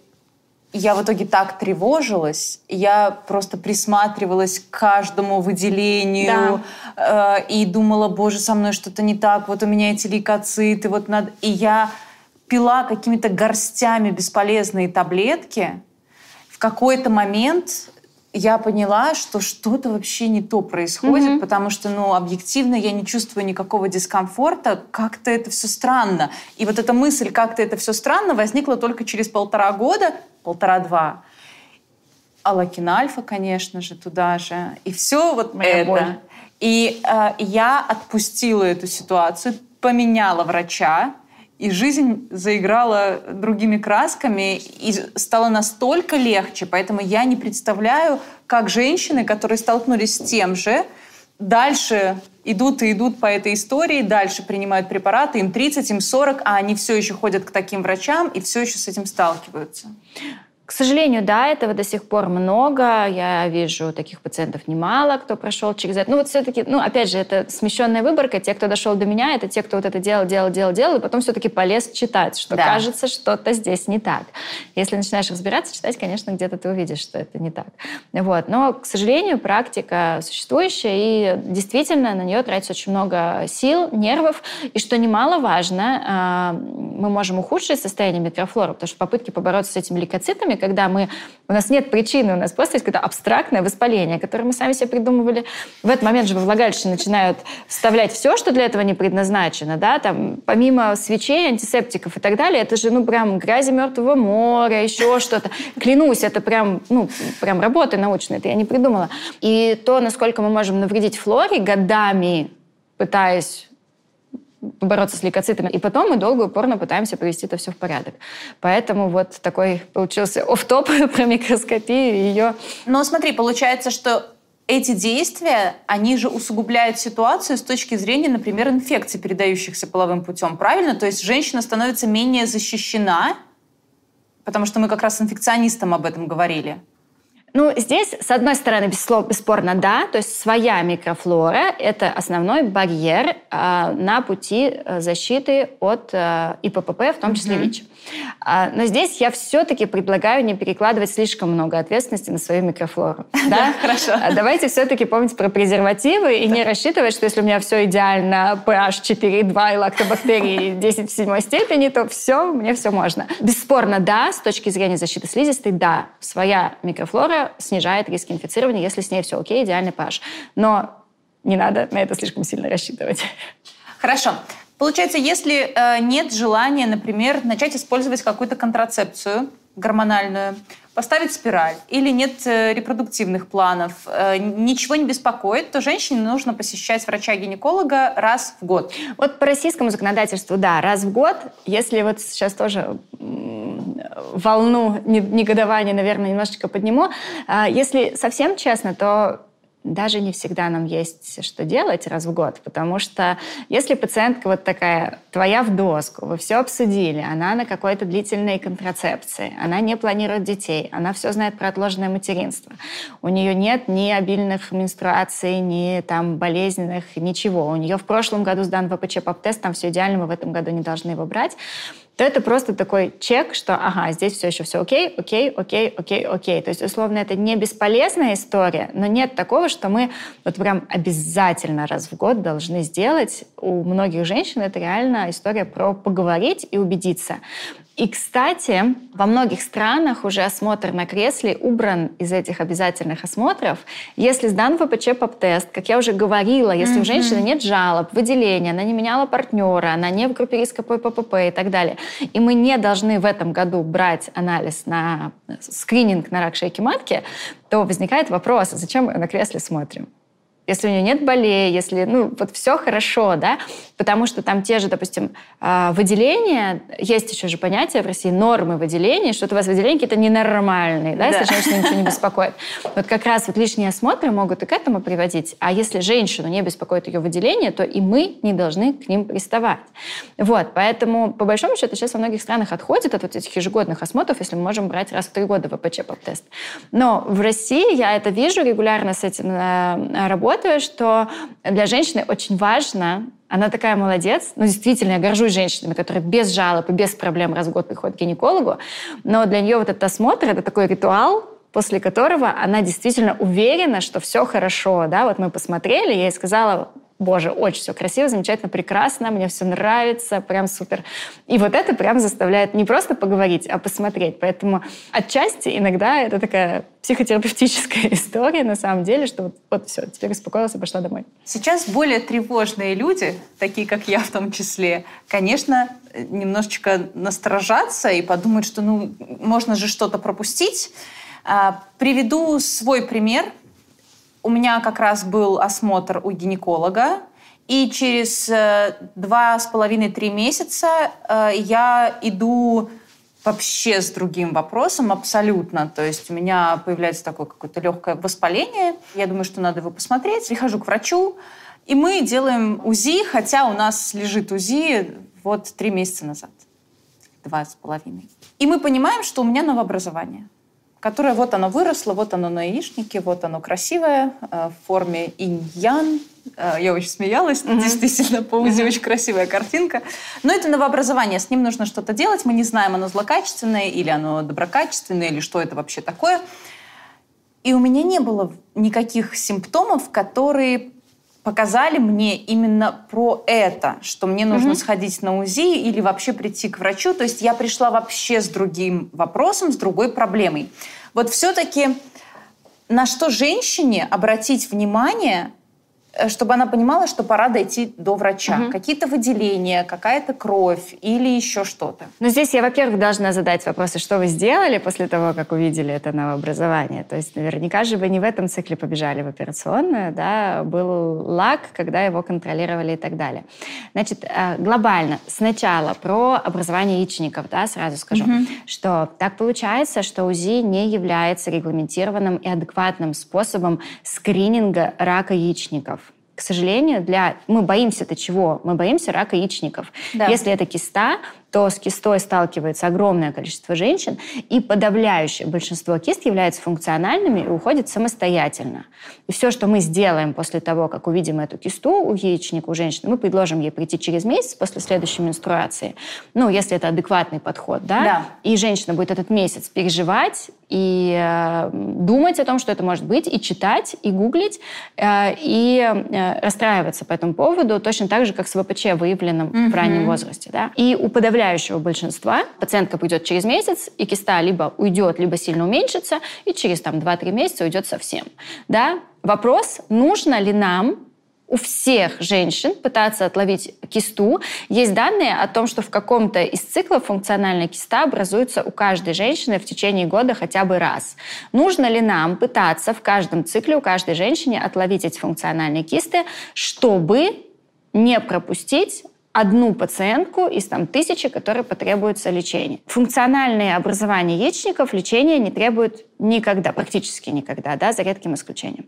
я в итоге так тревожилась, я просто присматривалась к каждому выделению да. э, и думала, боже, со мной что-то не так, вот у меня эти лейкоциты, вот надо... И я пила какими-то горстями бесполезные таблетки. В какой-то момент я поняла, что что-то вообще не то происходит, mm-hmm. потому что, ну, объективно я не чувствую никакого дискомфорта, как-то это все странно. И вот эта мысль, как-то это все странно, возникла только через полтора года, полтора-два. Алакин Альфа, конечно же, туда же. И все вот Моя это. Боль. И э, я отпустила эту ситуацию, поменяла врача, и жизнь заиграла другими красками и стало настолько легче. Поэтому я не представляю, как женщины, которые столкнулись с тем же, дальше идут и идут по этой истории, дальше принимают препараты, им 30, им 40, а они все еще ходят к таким врачам и все еще с этим сталкиваются. К сожалению, да, этого до сих пор много. Я вижу таких пациентов немало, кто прошел через это. Ну вот все-таки, ну опять же, это смещенная выборка. Те, кто дошел до меня, это те, кто вот это делал, делал, делал, делал, и потом все-таки полез читать, что да. кажется, что-то здесь не так. Если начинаешь разбираться, читать, конечно, где-то ты увидишь, что это не так. Вот. Но, к сожалению, практика существующая, и действительно на нее тратится очень много сил, нервов. И что немаловажно, а, мы можем ухудшить состояние микрофлоры, потому что попытки побороться с этими лейкоцитами, когда мы, у нас нет причины, у нас просто есть какое-то абстрактное воспаление, которое мы сами себе придумывали. В этот момент же влагалище начинают вставлять все, что для этого не предназначено, да, там, помимо свечей, антисептиков и так далее, это же, ну, прям грязи мертвого моря, еще что-то. Клянусь, это прям, ну, прям работа научная, это я не придумала. И то, насколько мы можем навредить флоре годами, пытаясь бороться с лейкоцитами. И потом мы долго упорно пытаемся привести это все в порядок. Поэтому вот такой получился оф-топ про микроскопию и ее... Но смотри, получается, что эти действия, они же усугубляют ситуацию с точки зрения, например, инфекций, передающихся половым путем. Правильно? То есть женщина становится менее защищена, потому что мы как раз с инфекционистом об этом говорили. Ну, здесь, с одной стороны, бесспорно, да, то есть своя микрофлора – это основной барьер э, на пути э, защиты от э, ИППП, в том числе mm-hmm. ВИЧ. А, но здесь я все-таки предлагаю не перекладывать слишком много ответственности на свою микрофлору. Да, хорошо. А давайте все-таки помнить про презервативы и не рассчитывать, что если у меня все идеально, pH 4,2 и лактобактерии 10 в седьмой степени, то все, мне все можно. Бесспорно, да, с точки зрения защиты слизистой, да, своя микрофлора снижает риск инфицирования, если с ней все окей, идеальный pH. Но не надо на это слишком сильно рассчитывать. Хорошо. Получается, если э, нет желания, например, начать использовать какую-то контрацепцию гормональную, поставить спираль или нет э, репродуктивных планов, э, ничего не беспокоит, то женщине нужно посещать врача-гинеколога раз в год. Вот по российскому законодательству, да, раз в год. Если вот сейчас тоже волну негодования, наверное, немножечко подниму. А, если совсем честно, то даже не всегда нам есть что делать раз в год, потому что если пациентка вот такая, твоя в доску, вы все обсудили, она на какой-то длительной контрацепции, она не планирует детей, она все знает про отложенное материнство, у нее нет ни обильных менструаций, ни там болезненных, ничего. У нее в прошлом году сдан ВПЧ-ПАП-тест, там все идеально, мы в этом году не должны его брать то это просто такой чек, что ага, здесь все еще все окей, окей, окей, окей, окей. То есть, условно, это не бесполезная история, но нет такого, что мы вот прям обязательно раз в год должны сделать. У многих женщин это реально история про поговорить и убедиться. И, кстати, во многих странах уже осмотр на кресле убран из этих обязательных осмотров. Если сдан ВПЧ ПАП-тест, как я уже говорила, если mm-hmm. у женщины нет жалоб, выделения, она не меняла партнера, она не в группе риска по ППП и так далее, и мы не должны в этом году брать анализ на скрининг на рак шейки матки, то возникает вопрос, а зачем мы на кресле смотрим? Если у нее нет болей, если, ну, вот все хорошо, да, потому что там те же, допустим, а, выделения, есть еще же понятие в России нормы выделений, что у вас выделения какие-то ненормальные, да, да. если женщина ничего не беспокоит. Вот как раз вот лишние осмотры могут и к этому приводить, а если женщину не беспокоит ее выделение, то и мы не должны к ним приставать. Вот, поэтому, по большому счету, сейчас во многих странах отходит от вот этих ежегодных осмотров, если мы можем брать раз в три года ВПЧ-поп-тест. Но в России я это вижу, регулярно с этим э, работаю, работаю, что для женщины очень важно она такая молодец. Ну, действительно, я горжусь женщинами, которые без жалоб и без проблем раз в год приходят к гинекологу. Но для нее вот этот осмотр — это такой ритуал, после которого она действительно уверена, что все хорошо. Да? Вот мы посмотрели, я ей сказала, боже, очень все красиво, замечательно, прекрасно, мне все нравится, прям супер. И вот это прям заставляет не просто поговорить, а посмотреть. Поэтому отчасти иногда это такая психотерапевтическая история на самом деле, что вот, вот все, теперь успокоилась и пошла домой. Сейчас более тревожные люди, такие как я в том числе, конечно, немножечко насторожатся и подумают, что ну можно же что-то пропустить. А, приведу свой пример – у меня как раз был осмотр у гинеколога, и через э, два с половиной-три месяца э, я иду вообще с другим вопросом абсолютно. То есть у меня появляется такое какое-то легкое воспаление. Я думаю, что надо его посмотреть. Прихожу к врачу, и мы делаем УЗИ, хотя у нас лежит УЗИ вот три месяца назад. Два с половиной. И мы понимаем, что у меня новообразование которое вот оно выросло, вот оно на яичнике, вот оно красивое, э, в форме инь-ян. Э, я очень смеялась, mm-hmm. действительно, по УЗИ mm-hmm. очень красивая картинка. Но это новообразование, с ним нужно что-то делать. Мы не знаем, оно злокачественное или оно доброкачественное, или что это вообще такое. И у меня не было никаких симптомов, которые показали мне именно про это, что мне нужно mm-hmm. сходить на УЗИ или вообще прийти к врачу. То есть я пришла вообще с другим вопросом, с другой проблемой. Вот все-таки на что женщине обратить внимание, чтобы она понимала, что пора дойти до врача. Угу. Какие-то выделения, какая-то кровь или еще что-то. Ну, здесь я, во-первых, должна задать вопросы, что вы сделали после того, как увидели это новообразование. То есть наверняка же вы не в этом цикле побежали в операционную, да, был лак, когда его контролировали и так далее. Значит, э, глобально, сначала про образование яичников, да, сразу скажу, угу. что так получается, что УЗИ не является регламентированным и адекватным способом скрининга рака яичников к сожалению, для... мы боимся-то чего? Мы боимся рака яичников. Да. Если это киста, то с кистой сталкивается огромное количество женщин, и подавляющее большинство кист являются функциональными и уходят самостоятельно. И все, что мы сделаем после того, как увидим эту кисту у яичника, у женщины, мы предложим ей прийти через месяц после следующей менструации, ну, если это адекватный подход, да, да. и женщина будет этот месяц переживать и э, думать о том, что это может быть, и читать, и гуглить, э, и э, расстраиваться по этому поводу, точно так же, как с ВПЧ, выявленным mm-hmm. в раннем возрасте. Да? И у подавляющего подавляющего большинства пациентка пойдет через месяц, и киста либо уйдет, либо сильно уменьшится, и через там, 2-3 месяца уйдет совсем. Да? Вопрос, нужно ли нам у всех женщин пытаться отловить кисту. Есть данные о том, что в каком-то из циклов функциональная киста образуется у каждой женщины в течение года хотя бы раз. Нужно ли нам пытаться в каждом цикле у каждой женщины отловить эти функциональные кисты, чтобы не пропустить одну пациентку из там, тысячи, которой потребуется лечение. Функциональное образование яичников лечения не требует никогда, практически никогда, да, за редким исключением.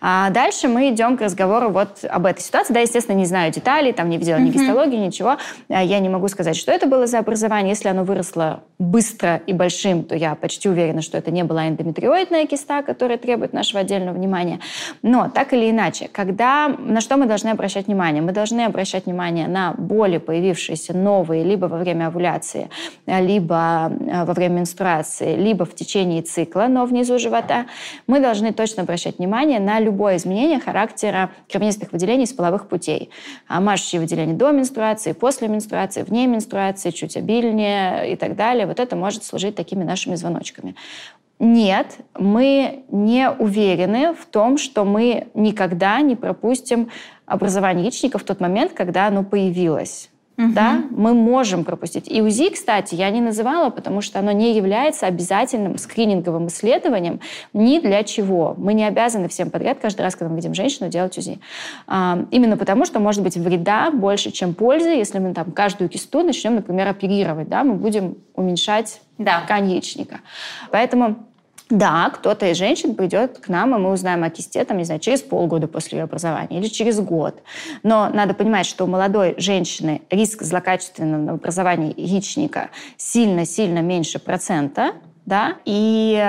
А дальше мы идем к разговору вот об этой ситуации. Да, естественно, не знаю деталей, там не видела ни гистологии, ничего. А я не могу сказать, что это было за образование. Если оно выросло быстро и большим, то я почти уверена, что это не была эндометриоидная киста, которая требует нашего отдельного внимания. Но так или иначе, когда, на что мы должны обращать внимание? Мы должны обращать внимание на боли, появившиеся новые либо во время овуляции, либо э, во время менструации, либо в течение цикла, но внизу живота, мы должны точно обращать внимание на любое изменение характера кровянистых выделений из половых путей. А мажущие выделения до менструации, после менструации, вне менструации, чуть обильнее и так далее. Вот это может служить такими нашими звоночками. Нет, мы не уверены в том, что мы никогда не пропустим образование яичника в тот момент, когда оно появилось. Угу. Да, мы можем пропустить. И УЗИ, кстати, я не называла, потому что оно не является обязательным скрининговым исследованием ни для чего. Мы не обязаны всем подряд каждый раз, когда мы видим женщину, делать УЗИ. А, именно потому, что может быть вреда больше, чем пользы, если мы там каждую кисту начнем, например, оперировать, да, мы будем уменьшать да. ткань яичника. Поэтому да, кто-то из женщин придет к нам, и мы узнаем о кисте, там, не знаю, через полгода после ее образования или через год. Но надо понимать, что у молодой женщины риск злокачественного образования яичника сильно-сильно меньше процента, да, и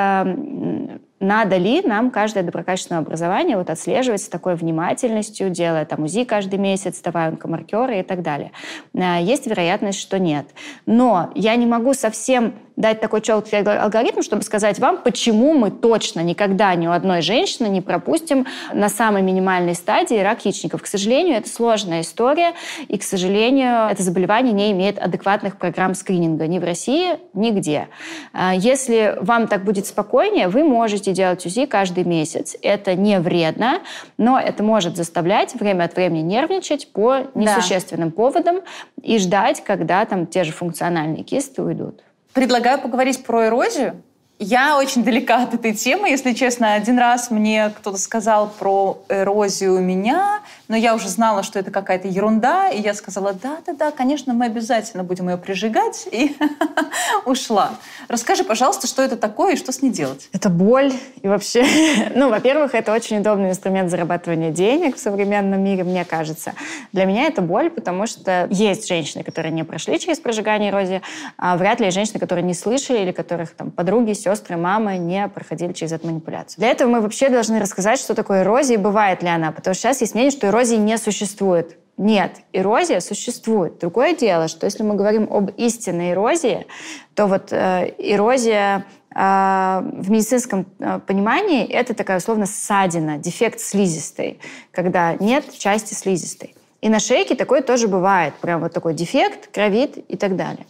надо ли нам каждое доброкачественное образование вот отслеживать с такой внимательностью, делая там УЗИ каждый месяц, давая онкомаркеры и так далее. Э, есть вероятность, что нет. Но я не могу совсем дать такой четкий алгоритм, чтобы сказать вам, почему мы точно никогда ни у одной женщины не пропустим на самой минимальной стадии рак яичников. К сожалению, это сложная история, и, к сожалению, это заболевание не имеет адекватных программ скрининга ни в России, нигде. А, если вам так будет спокойнее, вы можете делать УЗИ каждый месяц. Это не вредно, но это может заставлять время от времени нервничать по несущественным да. поводам и ждать, когда там те же функциональные кисты уйдут. Предлагаю поговорить про эрозию. Я очень далека от этой темы, если честно. Один раз мне кто-то сказал про эрозию меня, но я уже знала, что это какая-то ерунда, и я сказала, да-да-да, конечно, мы обязательно будем ее прижигать, и ушла. Расскажи, пожалуйста, что это такое и что с ней делать? Это боль, и вообще, ну, во-первых, это очень удобный инструмент зарабатывания денег в современном мире, мне кажется. Для меня это боль, потому что есть женщины, которые не прошли через прожигание эрозии, а вряд ли есть женщины, которые не слышали или которых там подруги, сестры, мамы не проходили через эту манипуляцию. Для этого мы вообще должны рассказать, что такое эрозия и бывает ли она, потому что сейчас есть мнение, что эрозии не существует. Нет, эрозия существует. Другое дело, что если мы говорим об истинной эрозии, то вот э, эрозия э, в медицинском э, понимании это такая условно ссадина, дефект слизистой, когда нет части слизистой. И на шейке такое тоже бывает, прям вот такой дефект, кровит и так далее.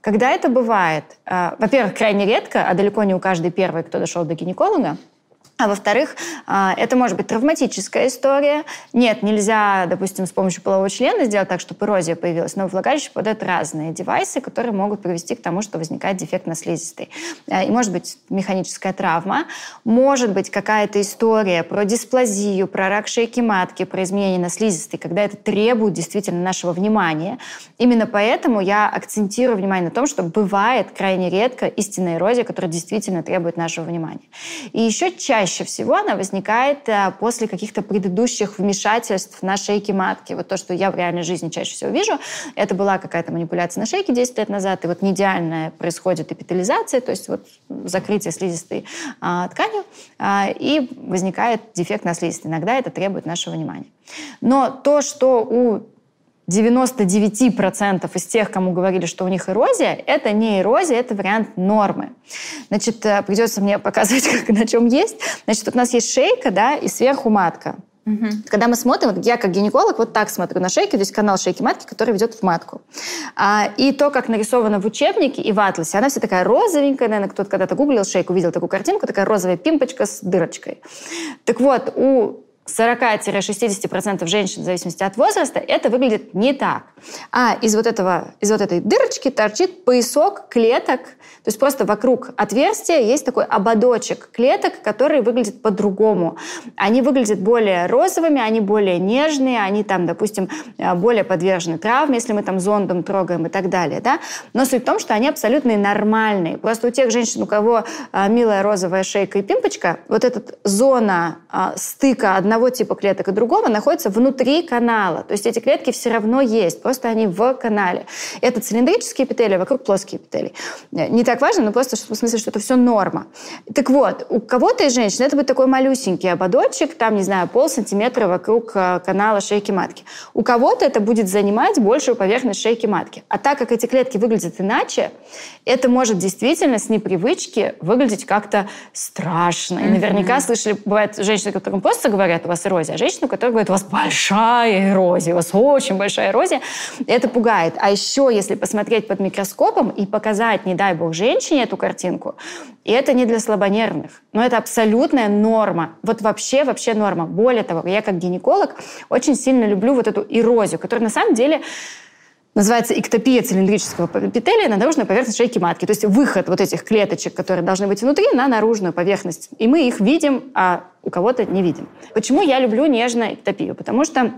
Когда это бывает, э, во-первых, крайне редко, а далеко не у каждой первой, кто дошел до гинеколога, а во-вторых, а, это может быть травматическая история. Нет, нельзя, допустим, с помощью полового члена сделать так, чтобы эрозия появилась, но влагалище подают разные девайсы, которые могут привести к тому, что возникает дефект на слизистой. А, и может быть механическая травма, может быть какая-то история про дисплазию, про рак шейки матки, про изменения на слизистой, когда это требует действительно нашего внимания. Именно поэтому я акцентирую внимание на том, что бывает крайне редко истинная эрозия, которая действительно требует нашего внимания. И еще чаще чаще всего она возникает э, после каких-то предыдущих вмешательств на шейке матки. Вот то, что я в реальной жизни чаще всего вижу, это была какая-то манипуляция на шейке 10 лет назад, и вот неидеальная происходит эпителизация, то есть вот закрытие слизистой а, тканью, а, и возникает дефект на слизистой. Иногда это требует нашего внимания. Но то, что у 99% из тех, кому говорили, что у них эрозия, это не эрозия, это вариант нормы. Значит, э, придется мне показывать, как, на чем есть. Значит, вот у нас есть шейка, да, и сверху матка. Угу. Когда мы смотрим, вот я как гинеколог вот так смотрю на шейку, здесь канал шейки матки, который ведет в матку. А, и то, как нарисовано в учебнике и в атласе, она вся такая розовенькая, наверное, кто-то когда-то гуглил шейку, видел такую картинку, такая розовая пимпочка с дырочкой. Так вот, у 40-60% женщин, в зависимости от возраста, это выглядит не так. А из вот, этого, из вот этой дырочки торчит поясок клеток, то есть просто вокруг отверстия есть такой ободочек клеток, которые выглядят по-другому. Они выглядят более розовыми, они более нежные, они там, допустим, э, более подвержены травме, если мы там зондом трогаем и так далее. Да? Но суть в том, что они абсолютно нормальные. Просто у тех женщин, у кого э, милая розовая шейка и пимпочка, вот эта зона э, стыка одного типа клеток и другого находится внутри канала. То есть эти клетки все равно есть, просто они в канале. Это цилиндрические эпители, вокруг плоские эпители. Не так важно, но просто в смысле, что это все норма. Так вот, у кого-то из женщин это будет такой малюсенький ободочек, там, не знаю, пол сантиметра вокруг э, канала шейки матки. У кого-то это будет занимать большую поверхность шейки матки. А так как эти клетки выглядят иначе, это может действительно с непривычки выглядеть как-то страшно. И наверняка слышали, бывает, женщины, которым просто говорят, вас эрозия, а женщины, которые говорят, у вас большая эрозия, у вас очень большая эрозия. Это пугает. А еще, если посмотреть под микроскопом и показать, не дай бог, женщине эту картинку. И это не для слабонервных. Но это абсолютная норма. Вот вообще, вообще норма. Более того, я как гинеколог очень сильно люблю вот эту эрозию, которая на самом деле называется эктопия цилиндрического эпителия на наружную поверхность шейки матки. То есть выход вот этих клеточек, которые должны быть внутри, на наружную поверхность. И мы их видим, а у кого-то не видим. Почему я люблю нежную эктопию? Потому что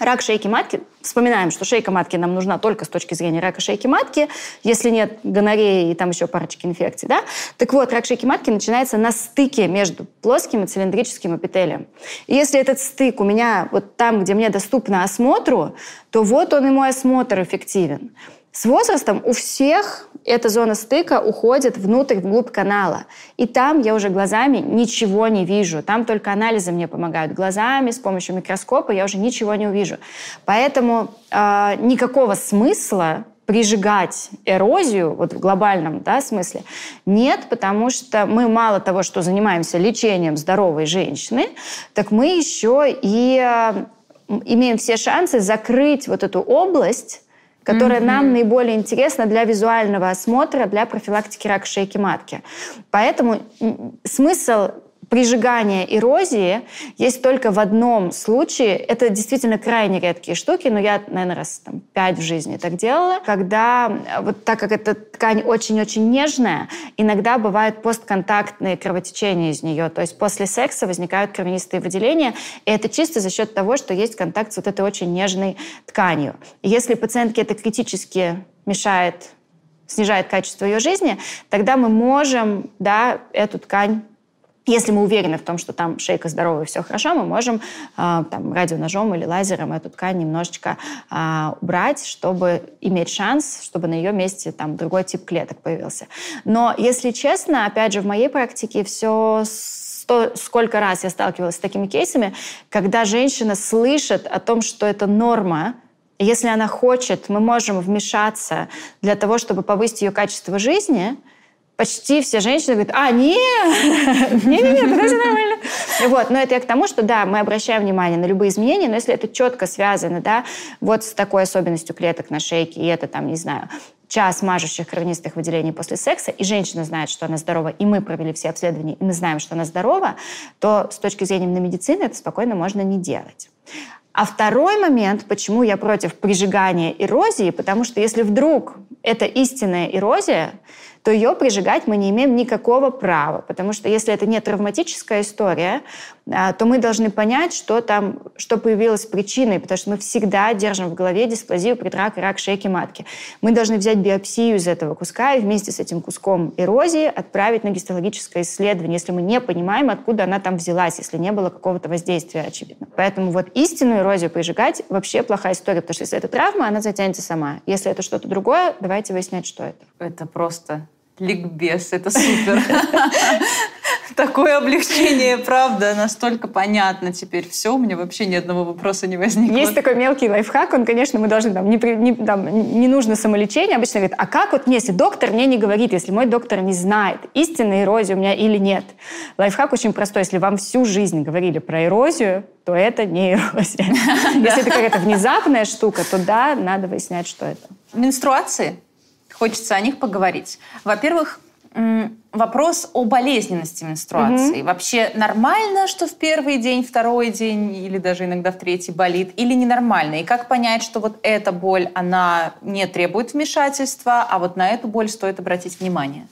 Рак шейки матки. Вспоминаем, что шейка матки нам нужна только с точки зрения рака шейки матки, если нет гонореи и там еще парочки инфекций. Да? Так вот, рак шейки матки начинается на стыке между плоским и цилиндрическим эпителием. И если этот стык у меня вот там, где мне доступно осмотру, то вот он и мой осмотр эффективен. С возрастом у всех эта зона стыка уходит внутрь, вглубь канала. И там я уже глазами ничего не вижу. Там только анализы мне помогают. Глазами, с помощью микроскопа я уже ничего не увижу. Поэтому э, никакого смысла прижигать эрозию вот в глобальном да, смысле нет, потому что мы мало того, что занимаемся лечением здоровой женщины, так мы еще и э, имеем все шансы закрыть вот эту область, которая mm-hmm. нам наиболее интересна для визуального осмотра, для профилактики рака шейки матки. Поэтому смысл прижигания эрозии есть только в одном случае. Это действительно крайне редкие штуки, но я, наверное, раз там, пять в жизни так делала, когда, вот так как эта ткань очень-очень нежная, иногда бывают постконтактные кровотечения из нее. То есть после секса возникают кровянистые выделения, и это чисто за счет того, что есть контакт с вот этой очень нежной тканью. И если пациентке это критически мешает снижает качество ее жизни, тогда мы можем да, эту ткань если мы уверены в том, что там шейка здоровая, все хорошо, мы можем э, там, радионожом или лазером эту ткань немножечко э, убрать, чтобы иметь шанс, чтобы на ее месте там другой тип клеток появился. Но, если честно, опять же, в моей практике все сто, сколько раз я сталкивалась с такими кейсами, когда женщина слышит о том, что это норма, если она хочет, мы можем вмешаться для того, чтобы повысить ее качество жизни – почти все женщины говорят, а, нет, нет, нет, это все нормально. Вот, но это я к тому, что, да, мы обращаем внимание на любые изменения, но если это четко связано, да, вот с такой особенностью клеток на шейке, и это там, не знаю, час мажущих кровянистых выделений после секса, и женщина знает, что она здорова, и мы провели все обследования, и мы знаем, что она здорова, то с точки зрения медицины это спокойно можно не делать. А второй момент, почему я против прижигания эрозии, потому что если вдруг это истинная эрозия, то ее прижигать мы не имеем никакого права. Потому что если это не травматическая история, то мы должны понять, что там, что появилось причиной, потому что мы всегда держим в голове дисплазию предрака, рак шейки матки. Мы должны взять биопсию из этого куска и вместе с этим куском эрозии отправить на гистологическое исследование, если мы не понимаем, откуда она там взялась, если не было какого-то воздействия, очевидно. Поэтому вот истинную эрозию прижигать вообще плохая история, потому что если это травма, она затянется сама. Если это что-то другое, давайте выяснять, что это. Это просто ликбез, это супер. Такое облегчение, правда, настолько понятно теперь все, у меня вообще ни одного вопроса не возникло. Есть такой мелкий лайфхак, он, конечно, мы должны, там, не, не, там, не нужно самолечение, обычно говорит, а как вот мне, если доктор мне не говорит, если мой доктор не знает, истинная эрозия у меня или нет. Лайфхак очень простой, если вам всю жизнь говорили про эрозию, то это не эрозия. Если это какая-то внезапная штука, то да, надо выяснять, что это. Менструации? Хочется о них поговорить. Во-первых, вопрос о болезненности менструации. Угу. Вообще нормально, что в первый день, второй день или даже иногда в третий болит, или ненормально? И как понять, что вот эта боль, она не требует вмешательства, а вот на эту боль стоит обратить внимание?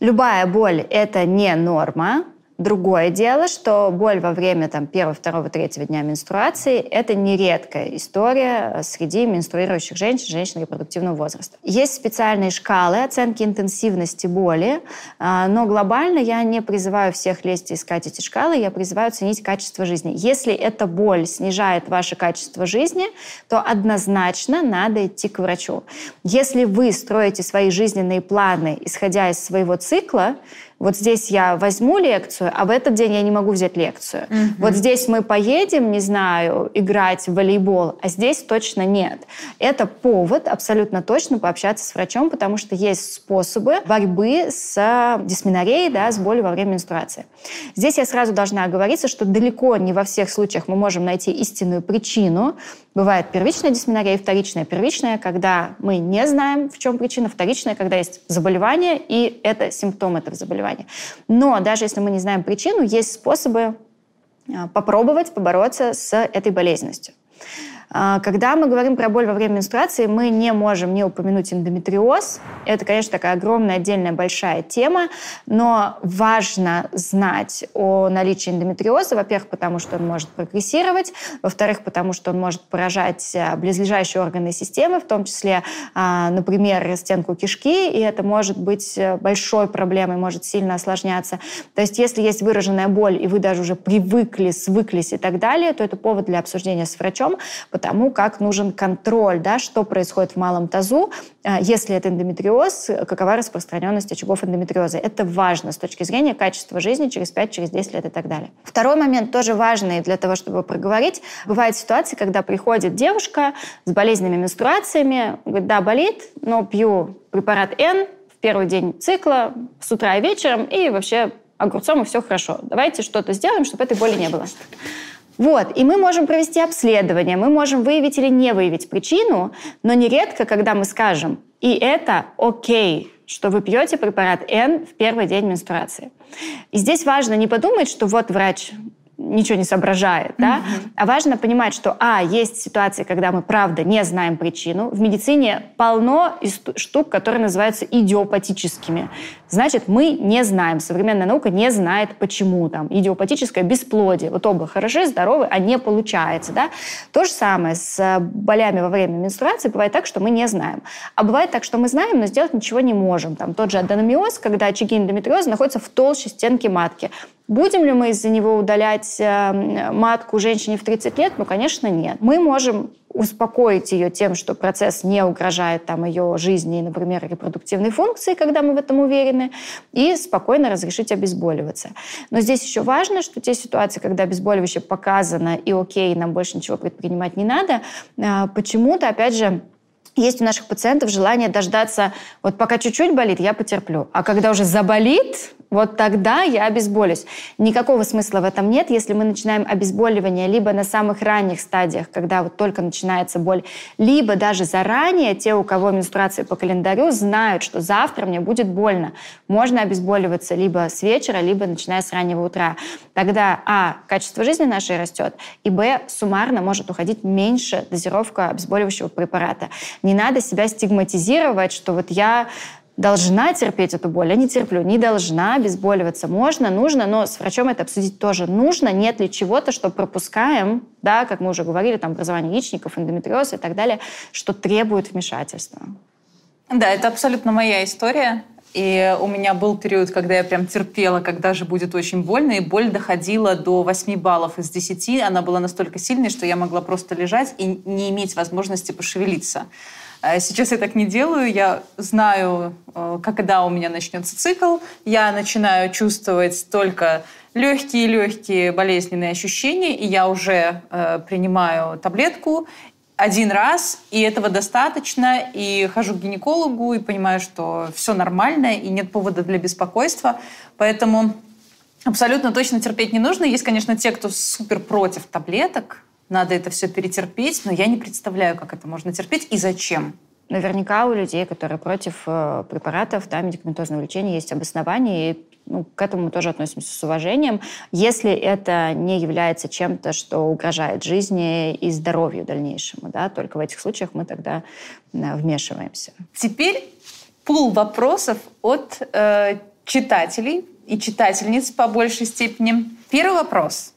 Любая боль – это не норма. Другое дело, что боль во время там, первого, второго, третьего дня менструации – это нередкая история среди менструирующих женщин, женщин репродуктивного возраста. Есть специальные шкалы оценки интенсивности боли, а, но глобально я не призываю всех лезть и искать эти шкалы, я призываю ценить качество жизни. Если эта боль снижает ваше качество жизни, то однозначно надо идти к врачу. Если вы строите свои жизненные планы, исходя из своего цикла, вот здесь я возьму лекцию, а в этот день я не могу взять лекцию. Угу. Вот здесь мы поедем, не знаю, играть в волейбол, а здесь точно нет. Это повод абсолютно точно пообщаться с врачом, потому что есть способы борьбы с дисменореей, да, с болью во время менструации. Здесь я сразу должна оговориться, что далеко не во всех случаях мы можем найти истинную причину. Бывает первичная дисменорея, вторичная. Первичная, когда мы не знаем, в чем причина. Вторичная, когда есть заболевание, и это симптом этого заболевания заболевания. Но даже если мы не знаем причину, есть способы а, попробовать побороться с этой болезненностью. А, когда мы говорим про боль во время менструации, мы не можем не упомянуть эндометриоз. Это, конечно, такая огромная, отдельная, большая тема, но важно знать о наличии эндометриоза, во-первых, потому что он может прогрессировать, во-вторых, потому что он может поражать а, близлежащие органы системы, в том числе, а, например, стенку кишки, и это может быть э, большой проблемой, может сильно осложняться. То есть если есть выраженная боль, и вы даже уже привыкли, свыклись и так далее, то это повод для обсуждения с врачом, потому как нужен контроль, да, что происходит в малом тазу, а, если это эндометриоз, какова распространенность очагов эндометриоза. Это важно с точки зрения качества жизни через 5, через 10 лет и так далее. Второй момент тоже важный для того, чтобы проговорить. Бывают ситуации, когда приходит девушка с болезненными менструациями, говорит, да, болит, но пью препарат N в первый день цикла, с утра и вечером, и вообще огурцом, и все хорошо. Давайте что-то сделаем, чтобы этой боли не было. Вот, и мы можем провести обследование, мы можем выявить или не выявить причину, но нередко, когда мы скажем, и это окей, что вы пьете препарат N в первый день менструации. И здесь важно не подумать, что вот врач ничего не соображает, да? Mm-hmm. А важно понимать, что, а, есть ситуации, когда мы, правда, не знаем причину. В медицине полно штук, которые называются идиопатическими. Значит, мы не знаем, современная наука не знает, почему там идиопатическое бесплодие. Вот оба хороши, здоровы, а не получается, да? То же самое с болями во время менструации. Бывает так, что мы не знаем. А бывает так, что мы знаем, но сделать ничего не можем. Там тот же аденомиоз, когда очаги эндометриоза находятся в толще стенки матки. Будем ли мы из-за него удалять э, матку женщине в 30 лет? Ну, конечно, нет. Мы можем успокоить ее тем, что процесс не угрожает там, ее жизни, например, репродуктивной функции, когда мы в этом уверены, и спокойно разрешить обезболиваться. Но здесь еще важно, что те ситуации, когда обезболивающее показано и окей, нам больше ничего предпринимать не надо, э, почему-то, опять же, есть у наших пациентов желание дождаться, вот пока чуть-чуть болит, я потерплю. А когда уже заболит, вот тогда я обезболюсь. Никакого смысла в этом нет, если мы начинаем обезболивание либо на самых ранних стадиях, когда вот только начинается боль, либо даже заранее те, у кого менструация по календарю, знают, что завтра мне будет больно. Можно обезболиваться либо с вечера, либо начиная с раннего утра. Тогда, а, качество жизни нашей растет, и, б, суммарно может уходить меньше дозировка обезболивающего препарата. Не надо себя стигматизировать, что вот я должна терпеть эту боль, я не терплю, не должна обезболиваться. Можно, нужно, но с врачом это обсудить тоже нужно. Нет ли чего-то, что пропускаем, да, как мы уже говорили, там образование яичников, эндометриоз и так далее, что требует вмешательства. Да, это абсолютно моя история. И у меня был период, когда я прям терпела, когда же будет очень больно, и боль доходила до 8 баллов из 10. Она была настолько сильной, что я могла просто лежать и не иметь возможности пошевелиться. А сейчас я так не делаю. Я знаю, э, когда у меня начнется цикл. Я начинаю чувствовать только легкие-легкие болезненные ощущения, и я уже э, принимаю таблетку один раз, и этого достаточно, и хожу к гинекологу, и понимаю, что все нормально, и нет повода для беспокойства. Поэтому абсолютно точно терпеть не нужно. Есть, конечно, те, кто супер против таблеток, надо это все перетерпеть, но я не представляю, как это можно терпеть и зачем. Наверняка у людей, которые против э, препаратов, да, медикаментозного лечения, есть обоснование, и ну, к этому мы тоже относимся с уважением, если это не является чем-то, что угрожает жизни и здоровью дальнейшему. Да, только в этих случаях мы тогда вмешиваемся. Теперь пул вопросов от э, читателей и читательниц по большей степени. Первый вопрос.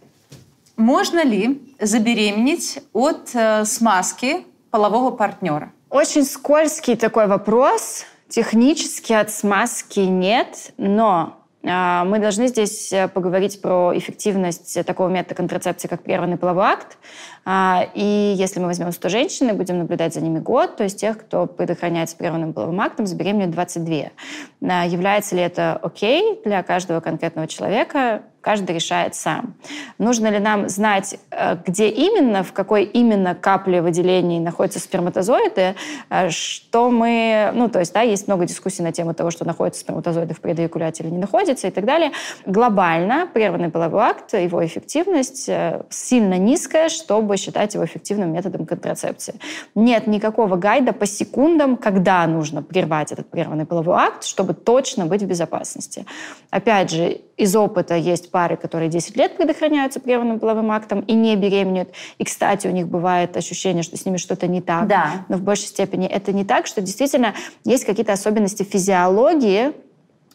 Можно ли забеременеть от э, смазки полового партнера? Очень скользкий такой вопрос. Технически от смазки нет, но мы должны здесь э, поговорить про эффективность такого метода контрацепции, как прерванный половой акт. Э, и если мы возьмем 100 женщин и будем наблюдать за ними год, то из тех, кто предохраняется прерванным половым актом, забеременеют 22. Э, является ли это окей для каждого конкретного человека? Каждый решает сам. Нужно ли нам знать, э, где именно, в какой именно капле выделений находятся сперматозоиды, э, что мы... Ну, то есть, да, есть много дискуссий на тему того, что находятся сперматозоиды в предоякуляте или не находятся и так далее. Глобально прерванный половой акт, его эффективность э, сильно низкая, чтобы считать его эффективным методом контрацепции. Нет никакого гайда по секундам, когда нужно прервать этот прерванный половой акт, чтобы точно быть в безопасности. Опять же, из опыта есть пары, которые 10 лет предохраняются прерванным половым актом и не беременеют. И, кстати, у них бывает ощущение, что с ними что-то не так. Да. Но в большей степени это не так, что действительно есть какие-то особенности физиологии,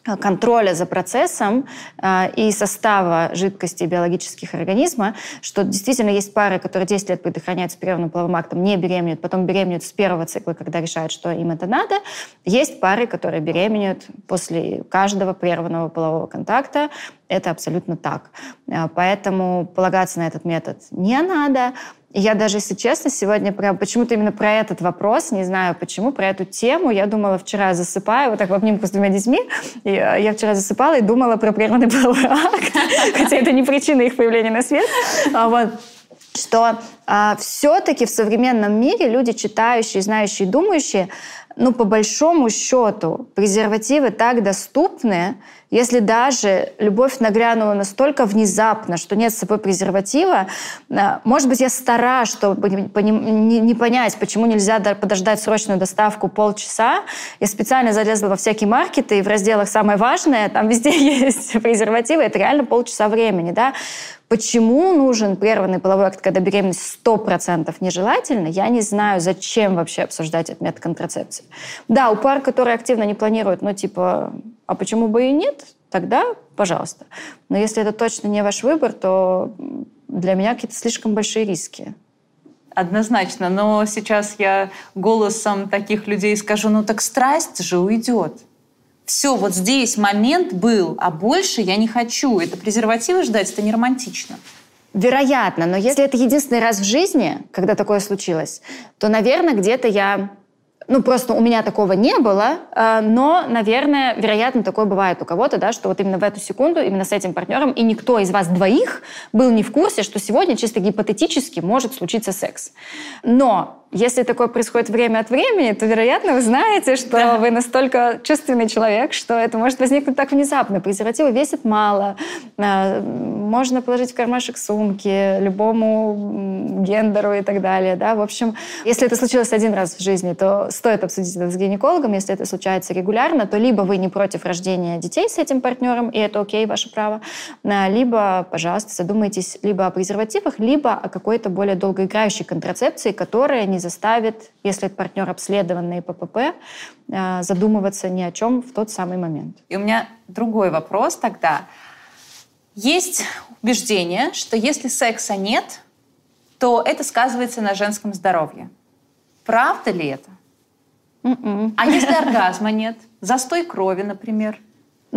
контроля за процессом э, и состава жидкости биологических организма, что действительно есть пары, которые 10 лет предохраняются прерванным половым актом, не беременеют, потом беременеют с первого цикла, когда решают, что им это надо. Есть пары, которые беременеют после каждого прерванного полового контакта. Это абсолютно так. Э, поэтому полагаться на этот метод не надо. Я даже, если честно, сегодня прям почему-то именно про этот вопрос, не знаю почему, про эту тему, я думала вчера, засыпая, вот так в обнимку с двумя детьми, и э, я вчера засыпала и думала про природный половой акт, хотя это не причина их появления на свет. А вот что а, все-таки в современном мире люди, читающие, знающие, думающие, ну, по большому счету, презервативы так доступны, если даже любовь нагрянула настолько внезапно, что нет с собой презерватива, э, может быть, я стара, чтобы не понять, почему нельзя подождать срочную доставку полчаса. Я специально залезла во всякие маркеты, и в разделах «Самое важное» там везде есть презервативы, это реально полчаса времени, да. Почему нужен прерванный половой акт, когда беременность 100% нежелательна, я не знаю, зачем вообще обсуждать этот метод контрацепции. Да, у пар, которые активно не планируют, ну, типа, а почему бы и нет, тогда пожалуйста. Но если это точно не ваш выбор, то для меня какие-то слишком большие риски. Однозначно, но сейчас я голосом таких людей скажу, ну так страсть же уйдет все, вот здесь момент был, а больше я не хочу. Это презервативы ждать, это не романтично. Вероятно, но если это единственный раз в жизни, когда такое случилось, то, наверное, где-то я ну, просто у меня такого не было, э, но, наверное, вероятно, такое бывает у кого-то, да, что вот именно в эту секунду, именно с этим партнером, и никто из вас двоих был не в курсе, что сегодня чисто гипотетически может случиться секс. Но если такое происходит время от времени, то, вероятно, вы знаете, что да. вы настолько чувственный человек, что это может возникнуть так внезапно. Презервативы весят мало, э, можно положить в кармашек сумки любому гендеру и так далее. Да? В общем, если это случилось один раз в жизни, то стоит обсудить это с гинекологом. Если это случается регулярно, то либо вы не против рождения детей с этим партнером, и это окей, ваше право, э, либо, пожалуйста, задумайтесь либо о презервативах, либо о какой-то более долгоиграющей контрацепции, которая не заставит, если это партнер обследованный ППП, э, задумываться ни о чем в тот самый момент. И у меня другой вопрос тогда. Есть убеждение, что если секса нет, то это сказывается на женском здоровье. Правда ли это? Mm-mm. М-м. А если оргазма нет? Застой крови, например?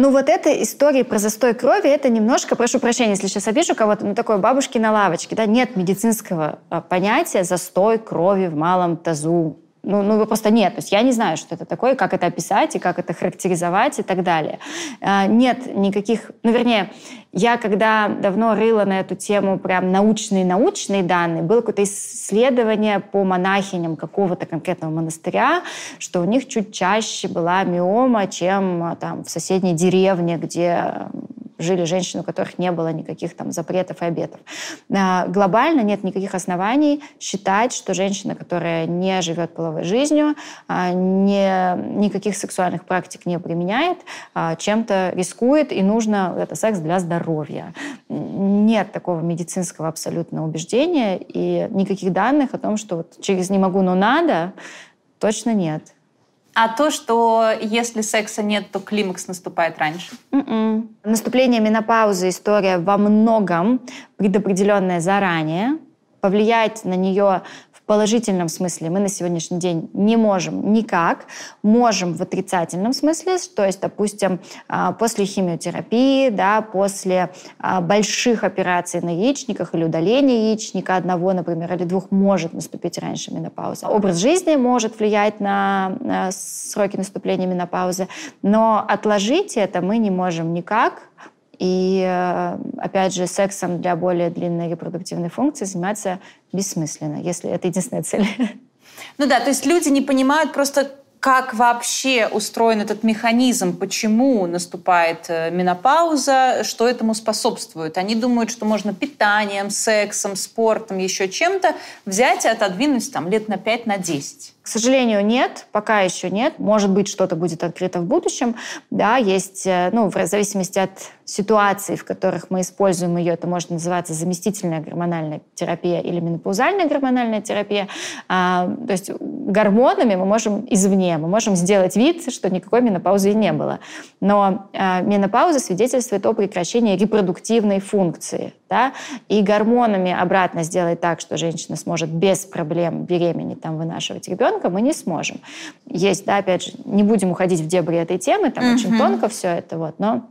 Ну вот эта история про застой крови, это немножко, прошу прощения, если сейчас обижу кого-то, ну такое бабушки на лавочке, да, нет медицинского а, понятия застой крови в малом тазу. Ну, ну, просто нет. То есть я не знаю, что это такое, как это описать и как это характеризовать и так далее. А, нет никаких... Ну, вернее, я когда давно рыла на эту тему прям научные-научные данные, было какое-то исследование по монахиням какого-то конкретного монастыря, что у них чуть чаще была миома, чем а, там в соседней деревне, где жили женщины, у которых не было никаких там запретов и обетов. А, глобально нет никаких оснований считать, что женщина, которая не живет половой жизнью, а, не, никаких сексуальных практик не применяет, а, чем-то рискует, и нужно это секс для здоровья. Нет такого медицинского абсолютно убеждения, и никаких данных о том, что вот через «не могу, но надо», точно нет. А то, что если секса нет, то климакс наступает раньше? Mm-mm. М-м. Наступление менопаузы история во многом предопределенная заранее. Повлиять на нее положительном смысле мы на сегодняшний день не можем никак. Можем в отрицательном смысле, то есть, допустим, а, после химиотерапии, да, после а, больших операций на яичниках или удаления яичника одного, например, или двух, может наступить раньше менопауза. Образ жизни может влиять на сроки наступления менопаузы, но отложить это мы не можем никак, и, э, опять же, сексом для более длинной репродуктивной функции заниматься бессмысленно, если это единственная цель. Ну да, то есть люди не понимают просто, как вообще устроен этот механизм, почему наступает э, менопауза, что этому способствует. Они думают, что можно питанием, сексом, спортом, еще чем-то взять и отодвинуть там, лет на 5, на 10. К сожалению, нет, пока еще нет. Может быть, что-то будет открыто в будущем. Да, есть, э, ну, в зависимости от ситуаций, в которых мы используем ее, это может называться заместительная гормональная терапия или менопаузальная гормональная терапия. А, то есть гормонами мы можем извне, мы можем сделать вид, что никакой менопаузы не было. Но а, менопауза свидетельствует о прекращении репродуктивной функции. Да? И гормонами обратно сделать так, что женщина сможет без проблем беременеть, там, вынашивать ребенка, мы не сможем. Есть, да, опять же, не будем уходить в дебри этой темы, там uh-huh. очень тонко все это, вот, но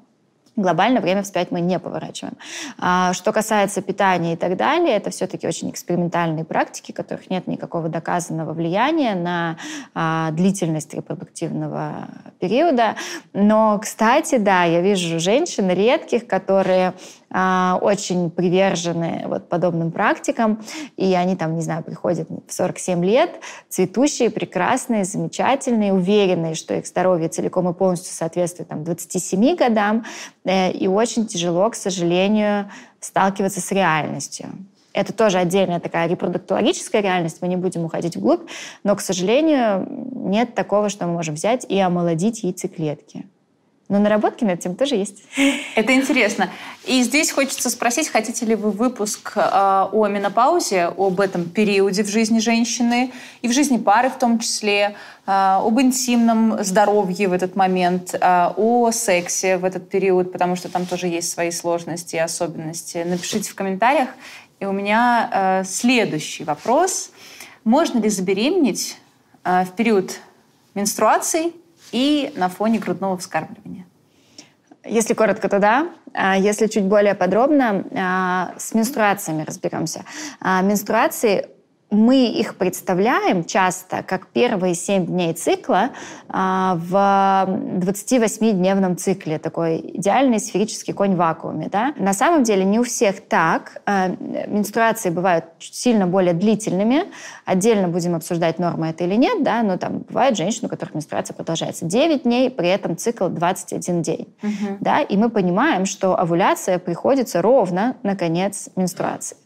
глобально время вспять мы не поворачиваем. А, что касается питания и так далее, это все-таки очень экспериментальные практики, которых нет никакого доказанного влияния на а, длительность репродуктивного периода. Но, кстати, да, я вижу женщин редких, которые очень привержены вот подобным практикам, и они там, не знаю, приходят в 47 лет, цветущие, прекрасные, замечательные, уверенные, что их здоровье целиком и полностью соответствует там, 27 годам, э, и очень тяжело, к сожалению, сталкиваться с реальностью. Это тоже отдельная такая репродуктологическая реальность, мы не будем уходить вглубь, но, к сожалению, нет такого, что мы можем взять и омолодить яйцеклетки. Но наработки над этим тоже есть. Это интересно. И здесь хочется спросить, хотите ли вы выпуск э, о менопаузе, об этом периоде в жизни женщины и в жизни пары в том числе, э, об интимном здоровье в этот момент, э, о сексе в этот период, потому что там тоже есть свои сложности и особенности. Напишите в комментариях. И у меня следующий вопрос. Можно ли забеременеть в период менструаций и на фоне грудного вскармливания? Если коротко, то да. А если чуть более подробно, а, с менструациями разберемся. А, менструации мы их представляем часто как первые 7 дней цикла а, в 28-дневном цикле, такой идеальный сферический конь в вакууме. Да? На самом деле не у всех так. А, менструации бывают сильно более длительными. Отдельно будем обсуждать, норма это или нет, да? но там бывают женщины, у которых менструация продолжается 9 дней, при этом цикл 21 день. Угу. Да? И мы понимаем, что овуляция приходится ровно на конец менструации.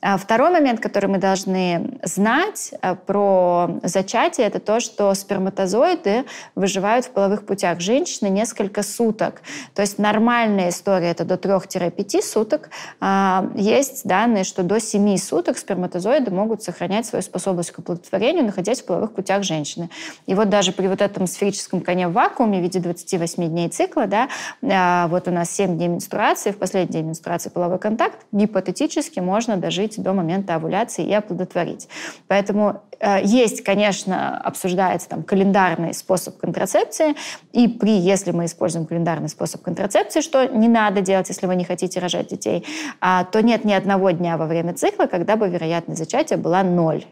А второй момент, который мы должны знать э, про зачатие, это то, что сперматозоиды выживают в половых путях женщины несколько суток. То есть нормальная история это до 3-5 суток. А, есть данные, что до 7 суток сперматозоиды могут сохранять свою способность к оплодотворению, находясь в половых путях женщины. И вот даже при вот этом сферическом коне в вакууме в виде 28 дней цикла, да, а, вот у нас 7 дней менструации, в последний день менструации половой контакт, гипотетически можно дожить дожить до момента овуляции и оплодотворить. Поэтому э, есть, конечно, обсуждается там календарный способ контрацепции, и при, если мы используем календарный способ контрацепции, что не надо делать, если вы не хотите рожать детей, а, то нет ни одного дня во время цикла, когда бы вероятность зачатия была ноль.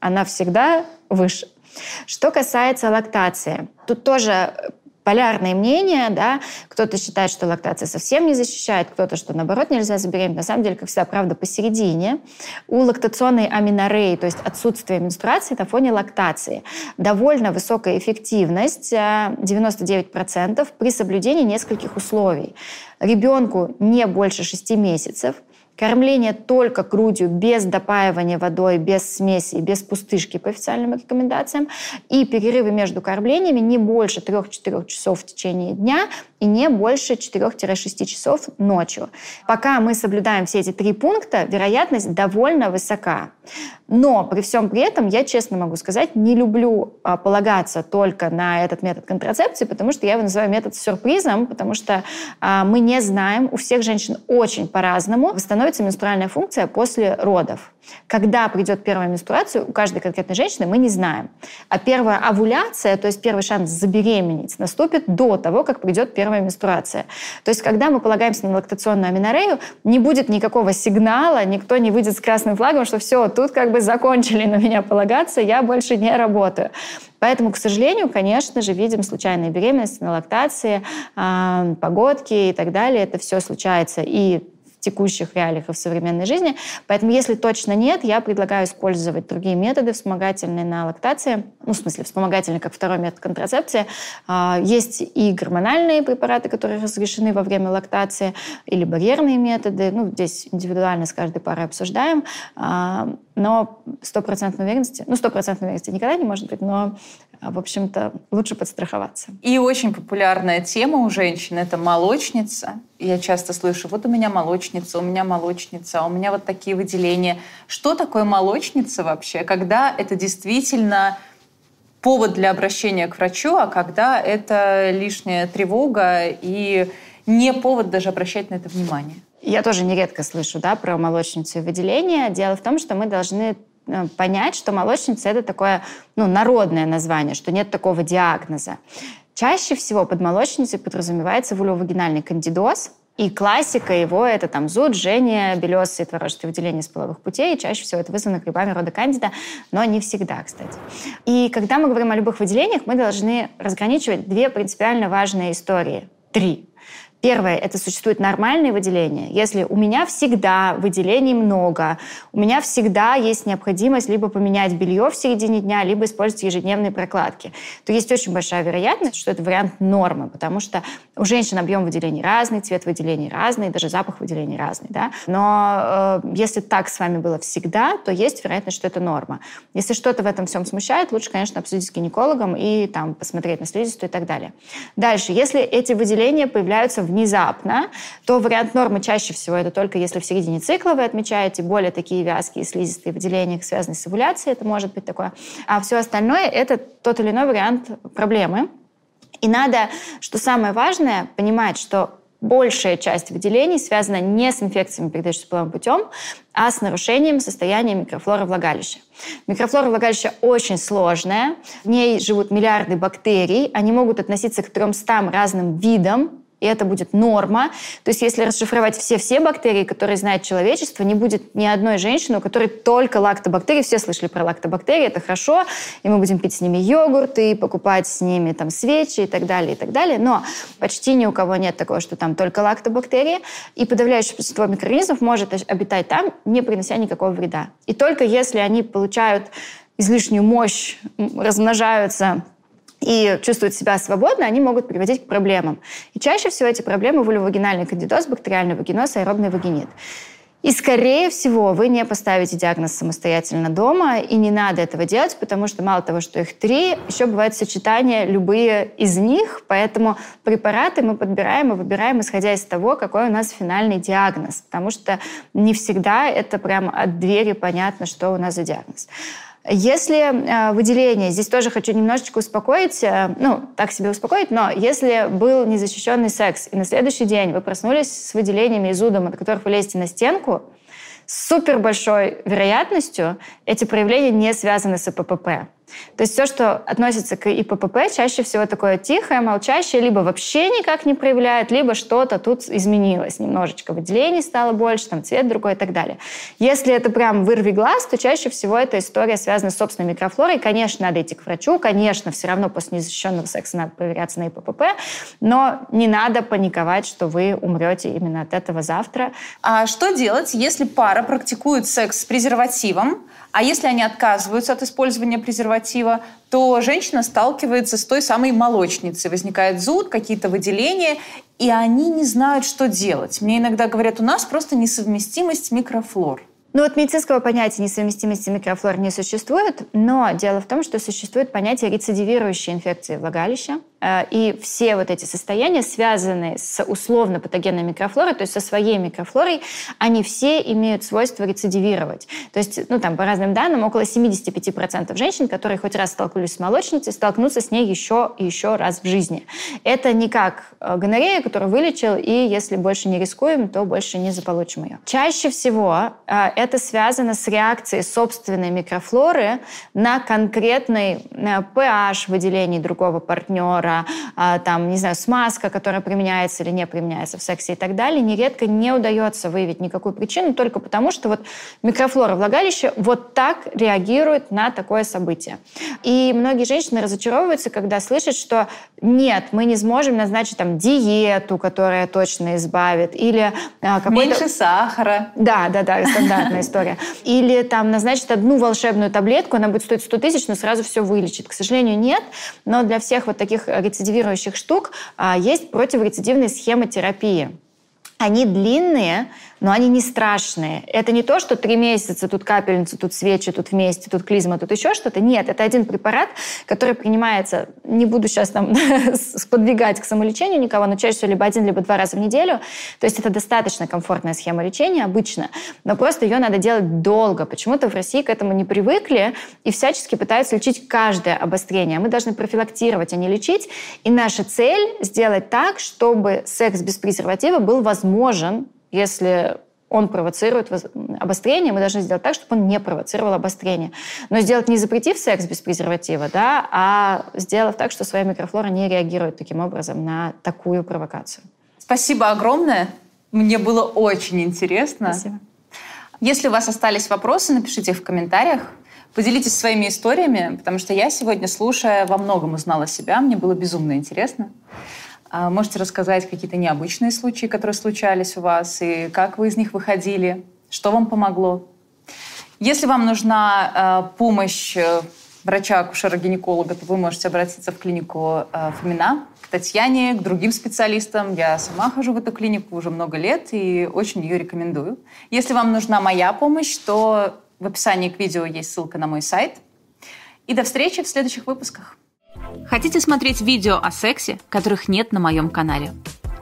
Она всегда выше. Что касается лактации, тут тоже полярные мнения, да, кто-то считает, что лактация совсем не защищает, кто-то, что наоборот нельзя забеременеть. На самом деле, как всегда, правда посередине. У лактационной аминореи, то есть отсутствие менструации на фоне лактации, довольно высокая эффективность, 99% э, при соблюдении нескольких условий. Ребенку не больше 6 месяцев – Кормление только грудью, без допаивания водой, без смеси, без пустышки по официальным рекомендациям. И перерывы между кормлениями не больше 3-4 часов в течение дня и не больше 4-6 часов ночью. Пока мы соблюдаем все эти три пункта, вероятность довольно высока. Но при всем при этом, я честно могу сказать, не люблю а, полагаться только на этот метод контрацепции, потому что я его называю метод сюрпризом, потому что а, мы не знаем, у всех женщин очень по-разному восстановится менструальная функция после родов. Когда придет первая менструация, у каждой конкретной женщины мы не знаем. А первая овуляция, то есть первый шанс забеременеть, наступит до того, как придет первая менструация. То есть когда мы полагаемся на лактационную аминорею, не будет никакого сигнала, никто не выйдет с красным флагом, что все, тут как бы закончили на меня полагаться, я больше не работаю. Поэтому, к сожалению, конечно же, видим случайные беременности на лактации, э, погодки и так далее. Это все случается и текущих реалиях и в современной жизни. Поэтому, если точно нет, я предлагаю использовать другие методы вспомогательные на лактации. Ну, в смысле, вспомогательные, как второй метод контрацепции. А, есть и гормональные препараты, которые разрешены во время лактации, или барьерные методы. Ну, здесь индивидуально с каждой парой обсуждаем. А, но стопроцентной уверенности, ну, стопроцентной уверенности никогда не может быть, но в общем-то, лучше подстраховаться. И очень популярная тема у женщин – это молочница. Я часто слышу, вот у меня молочница, у меня молочница, у меня вот такие выделения. Что такое молочница вообще? Когда это действительно повод для обращения к врачу, а когда это лишняя тревога и не повод даже обращать на это внимание? Я тоже нередко слышу да, про молочницу и выделение. Дело в том, что мы должны понять, что молочница – это такое ну, народное название, что нет такого диагноза. Чаще всего под молочницей подразумевается вульвовагинальный кандидоз, и классика его – это там зуд, жжение, белесые творожные выделения с половых путей. И чаще всего это вызвано грибами рода кандида, но не всегда, кстати. И когда мы говорим о любых выделениях, мы должны разграничивать две принципиально важные истории. Три. Первое, это существует нормальные выделения. Если у меня всегда выделений много, у меня всегда есть необходимость либо поменять белье в середине дня, либо использовать ежедневные прокладки, то есть очень большая вероятность, что это вариант нормы, потому что у женщин объем выделений разный, цвет выделений разный, даже запах выделений разный. Да? Но э, если так с вами было всегда, то есть вероятность, что это норма. Если что-то в этом всем смущает, лучше, конечно, обсудить с гинекологом и там, посмотреть на слизистую и так далее. Дальше, если эти выделения появляются в внезапно, то вариант нормы чаще всего это только если в середине цикла вы отмечаете более такие вязкие слизистые выделения, связанные с овуляцией, это может быть такое. А все остальное — это тот или иной вариант проблемы. И надо, что самое важное, понимать, что большая часть выделений связана не с инфекциями, передающимися половым путем, а с нарушением состояния микрофлоры влагалища. Микрофлора влагалища очень сложная, в ней живут миллиарды бактерий, они могут относиться к 300 разным видам и это будет норма. То есть если расшифровать все-все бактерии, которые знает человечество, не будет ни одной женщины, у которой только лактобактерии. Все слышали про лактобактерии, это хорошо, и мы будем пить с ними йогурт и покупать с ними там свечи и так далее, и так далее. Но почти ни у кого нет такого, что там только лактобактерии, и подавляющее большинство микроорганизмов может обитать там, не принося никакого вреда. И только если они получают излишнюю мощь, размножаются и чувствуют себя свободно, они могут приводить к проблемам. И чаще всего эти проблемы вульвовагинальный кандидоз, бактериальный вагиноз, аэробный вагинит. И, скорее всего, вы не поставите диагноз самостоятельно дома, и не надо этого делать, потому что мало того, что их три, еще бывают сочетания любые из них, поэтому препараты мы подбираем и выбираем, исходя из того, какой у нас финальный диагноз, потому что не всегда это прямо от двери понятно, что у нас за диагноз. Если э, выделение, здесь тоже хочу немножечко успокоить, э, ну, так себе успокоить, но если был незащищенный секс, и на следующий день вы проснулись с выделениями и зудом, от которых вы лезете на стенку, с супер большой вероятностью эти проявления не связаны с ИППП. То есть все, что относится к ИППП, чаще всего такое тихое, молчащее, либо вообще никак не проявляет, либо что-то тут изменилось. Немножечко выделений стало больше, там цвет другой и так далее. Если это прям вырви глаз, то чаще всего эта история связана с собственной микрофлорой. Конечно, надо идти к врачу, конечно, все равно после незащищенного секса надо проверяться на ИППП, но не надо паниковать, что вы умрете именно от этого завтра. А что делать, если пара практикует секс с презервативом, а если они отказываются от использования презерватива, то женщина сталкивается с той самой молочницей. Возникает зуд, какие-то выделения, и они не знают, что делать. Мне иногда говорят, у нас просто несовместимость микрофлор. Ну вот медицинского понятия несовместимости микрофлор не существует, но дело в том, что существует понятие рецидивирующей инфекции влагалища. Э, и все вот эти состояния, связанные с условно-патогенной микрофлорой, то есть со своей микрофлорой, они все имеют свойство рецидивировать. То есть, ну там, по разным данным, около 75% женщин, которые хоть раз столкнулись с молочницей, столкнутся с ней еще и еще раз в жизни. Это не как э, гонорея, которую вылечил, и если больше не рискуем, то больше не заполучим ее. Чаще всего э, это связано с реакцией собственной микрофлоры на конкретный pH выделений другого партнера, а, там, не знаю, смазка, которая применяется или не применяется в сексе и так далее, нередко не удается выявить никакую причину только потому, что вот микрофлора влагалища вот так реагирует на такое событие. И многие женщины разочаровываются, когда слышат, что нет, мы не сможем назначить там диету, которая точно избавит, или а, какой-то... Меньше сахара. Да, да, да, стандартная история. Или там назначить одну волшебную таблетку, она будет стоить 100 тысяч, но сразу все вылечит. К сожалению, нет. Но для всех вот таких рецидивирующих штук а, есть противорецидивные схемы терапии. Они длинные, но они не страшные. Это не то, что три месяца, тут капельница, тут свечи, тут вместе, тут клизма, тут еще что-то. Нет, это один препарат, который принимается, не буду сейчас там сподвигать к самолечению никого, но чаще всего либо один, либо два раза в неделю. То есть это достаточно комфортная схема лечения обычно, но просто ее надо делать долго. Почему-то в России к этому не привыкли и всячески пытаются лечить каждое обострение. Мы должны профилактировать, а не лечить. И наша цель сделать так, чтобы секс без презерватива был возможен если он провоцирует обострение, мы должны сделать так, чтобы он не провоцировал обострение. Но сделать не запретив секс без презерватива, да, а сделав так, что своя микрофлора не реагирует таким образом на такую провокацию. Спасибо огромное. Мне было очень интересно. Спасибо. Если у вас остались вопросы, напишите их в комментариях. Поделитесь своими историями, потому что я сегодня, слушая, во многом узнала себя. Мне было безумно интересно. А, можете рассказать какие-то необычные случаи, которые случались у вас, и как вы из них выходили, что вам помогло. Если вам нужна э, помощь э, врача-акушера-гинеколога, то вы можете обратиться в клинику э, Фомина, к Татьяне, к другим специалистам. Я сама хожу в эту клинику уже много лет и очень ее рекомендую. Если вам нужна моя помощь, то в описании к видео есть ссылка на мой сайт. И до встречи в следующих выпусках. Хотите смотреть видео о сексе, которых нет на моем канале?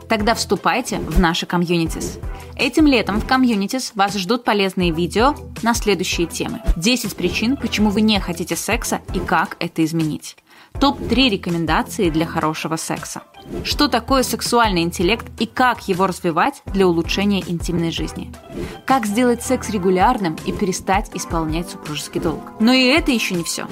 Тогда вступайте в наши комьюнитис. Этим летом в комьюнитис вас ждут полезные видео на следующие темы. 10 причин, почему вы не хотите секса и как это изменить. Топ-3 рекомендации для хорошего секса. Что такое сексуальный интеллект и как его развивать для улучшения интимной жизни. Как сделать секс регулярным и перестать исполнять супружеский долг. Но и это еще не все.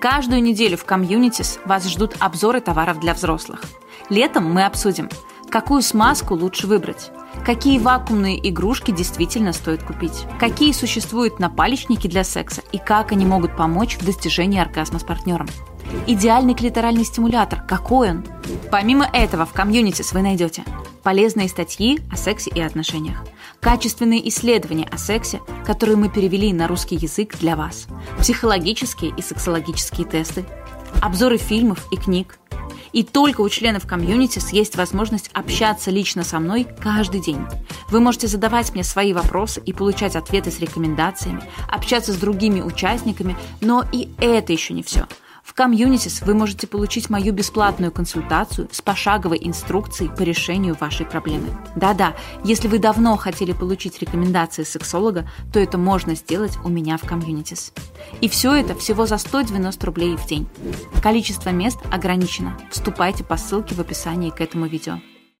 Каждую неделю в комьюнитис вас ждут обзоры товаров для взрослых. Летом мы обсудим, какую смазку лучше выбрать, какие вакуумные игрушки действительно стоит купить, какие существуют напалечники для секса и как они могут помочь в достижении оргазма с партнером. Идеальный клиторальный стимулятор, какой он? Помимо этого, в комьюнити вы найдете полезные статьи о сексе и отношениях, качественные исследования о сексе, которые мы перевели на русский язык для вас, психологические и сексологические тесты, обзоры фильмов и книг. И только у членов комьюнити есть возможность общаться лично со мной каждый день. Вы можете задавать мне свои вопросы и получать ответы с рекомендациями, общаться с другими участниками, но и это еще не все – в Комьюнитис вы можете получить мою бесплатную консультацию с пошаговой инструкцией по решению вашей проблемы. Да-да, если вы давно хотели получить рекомендации сексолога, то это можно сделать у меня в Комьюнитис. И все это всего за 190 рублей в день. Количество мест ограничено. Вступайте по ссылке в описании к этому видео.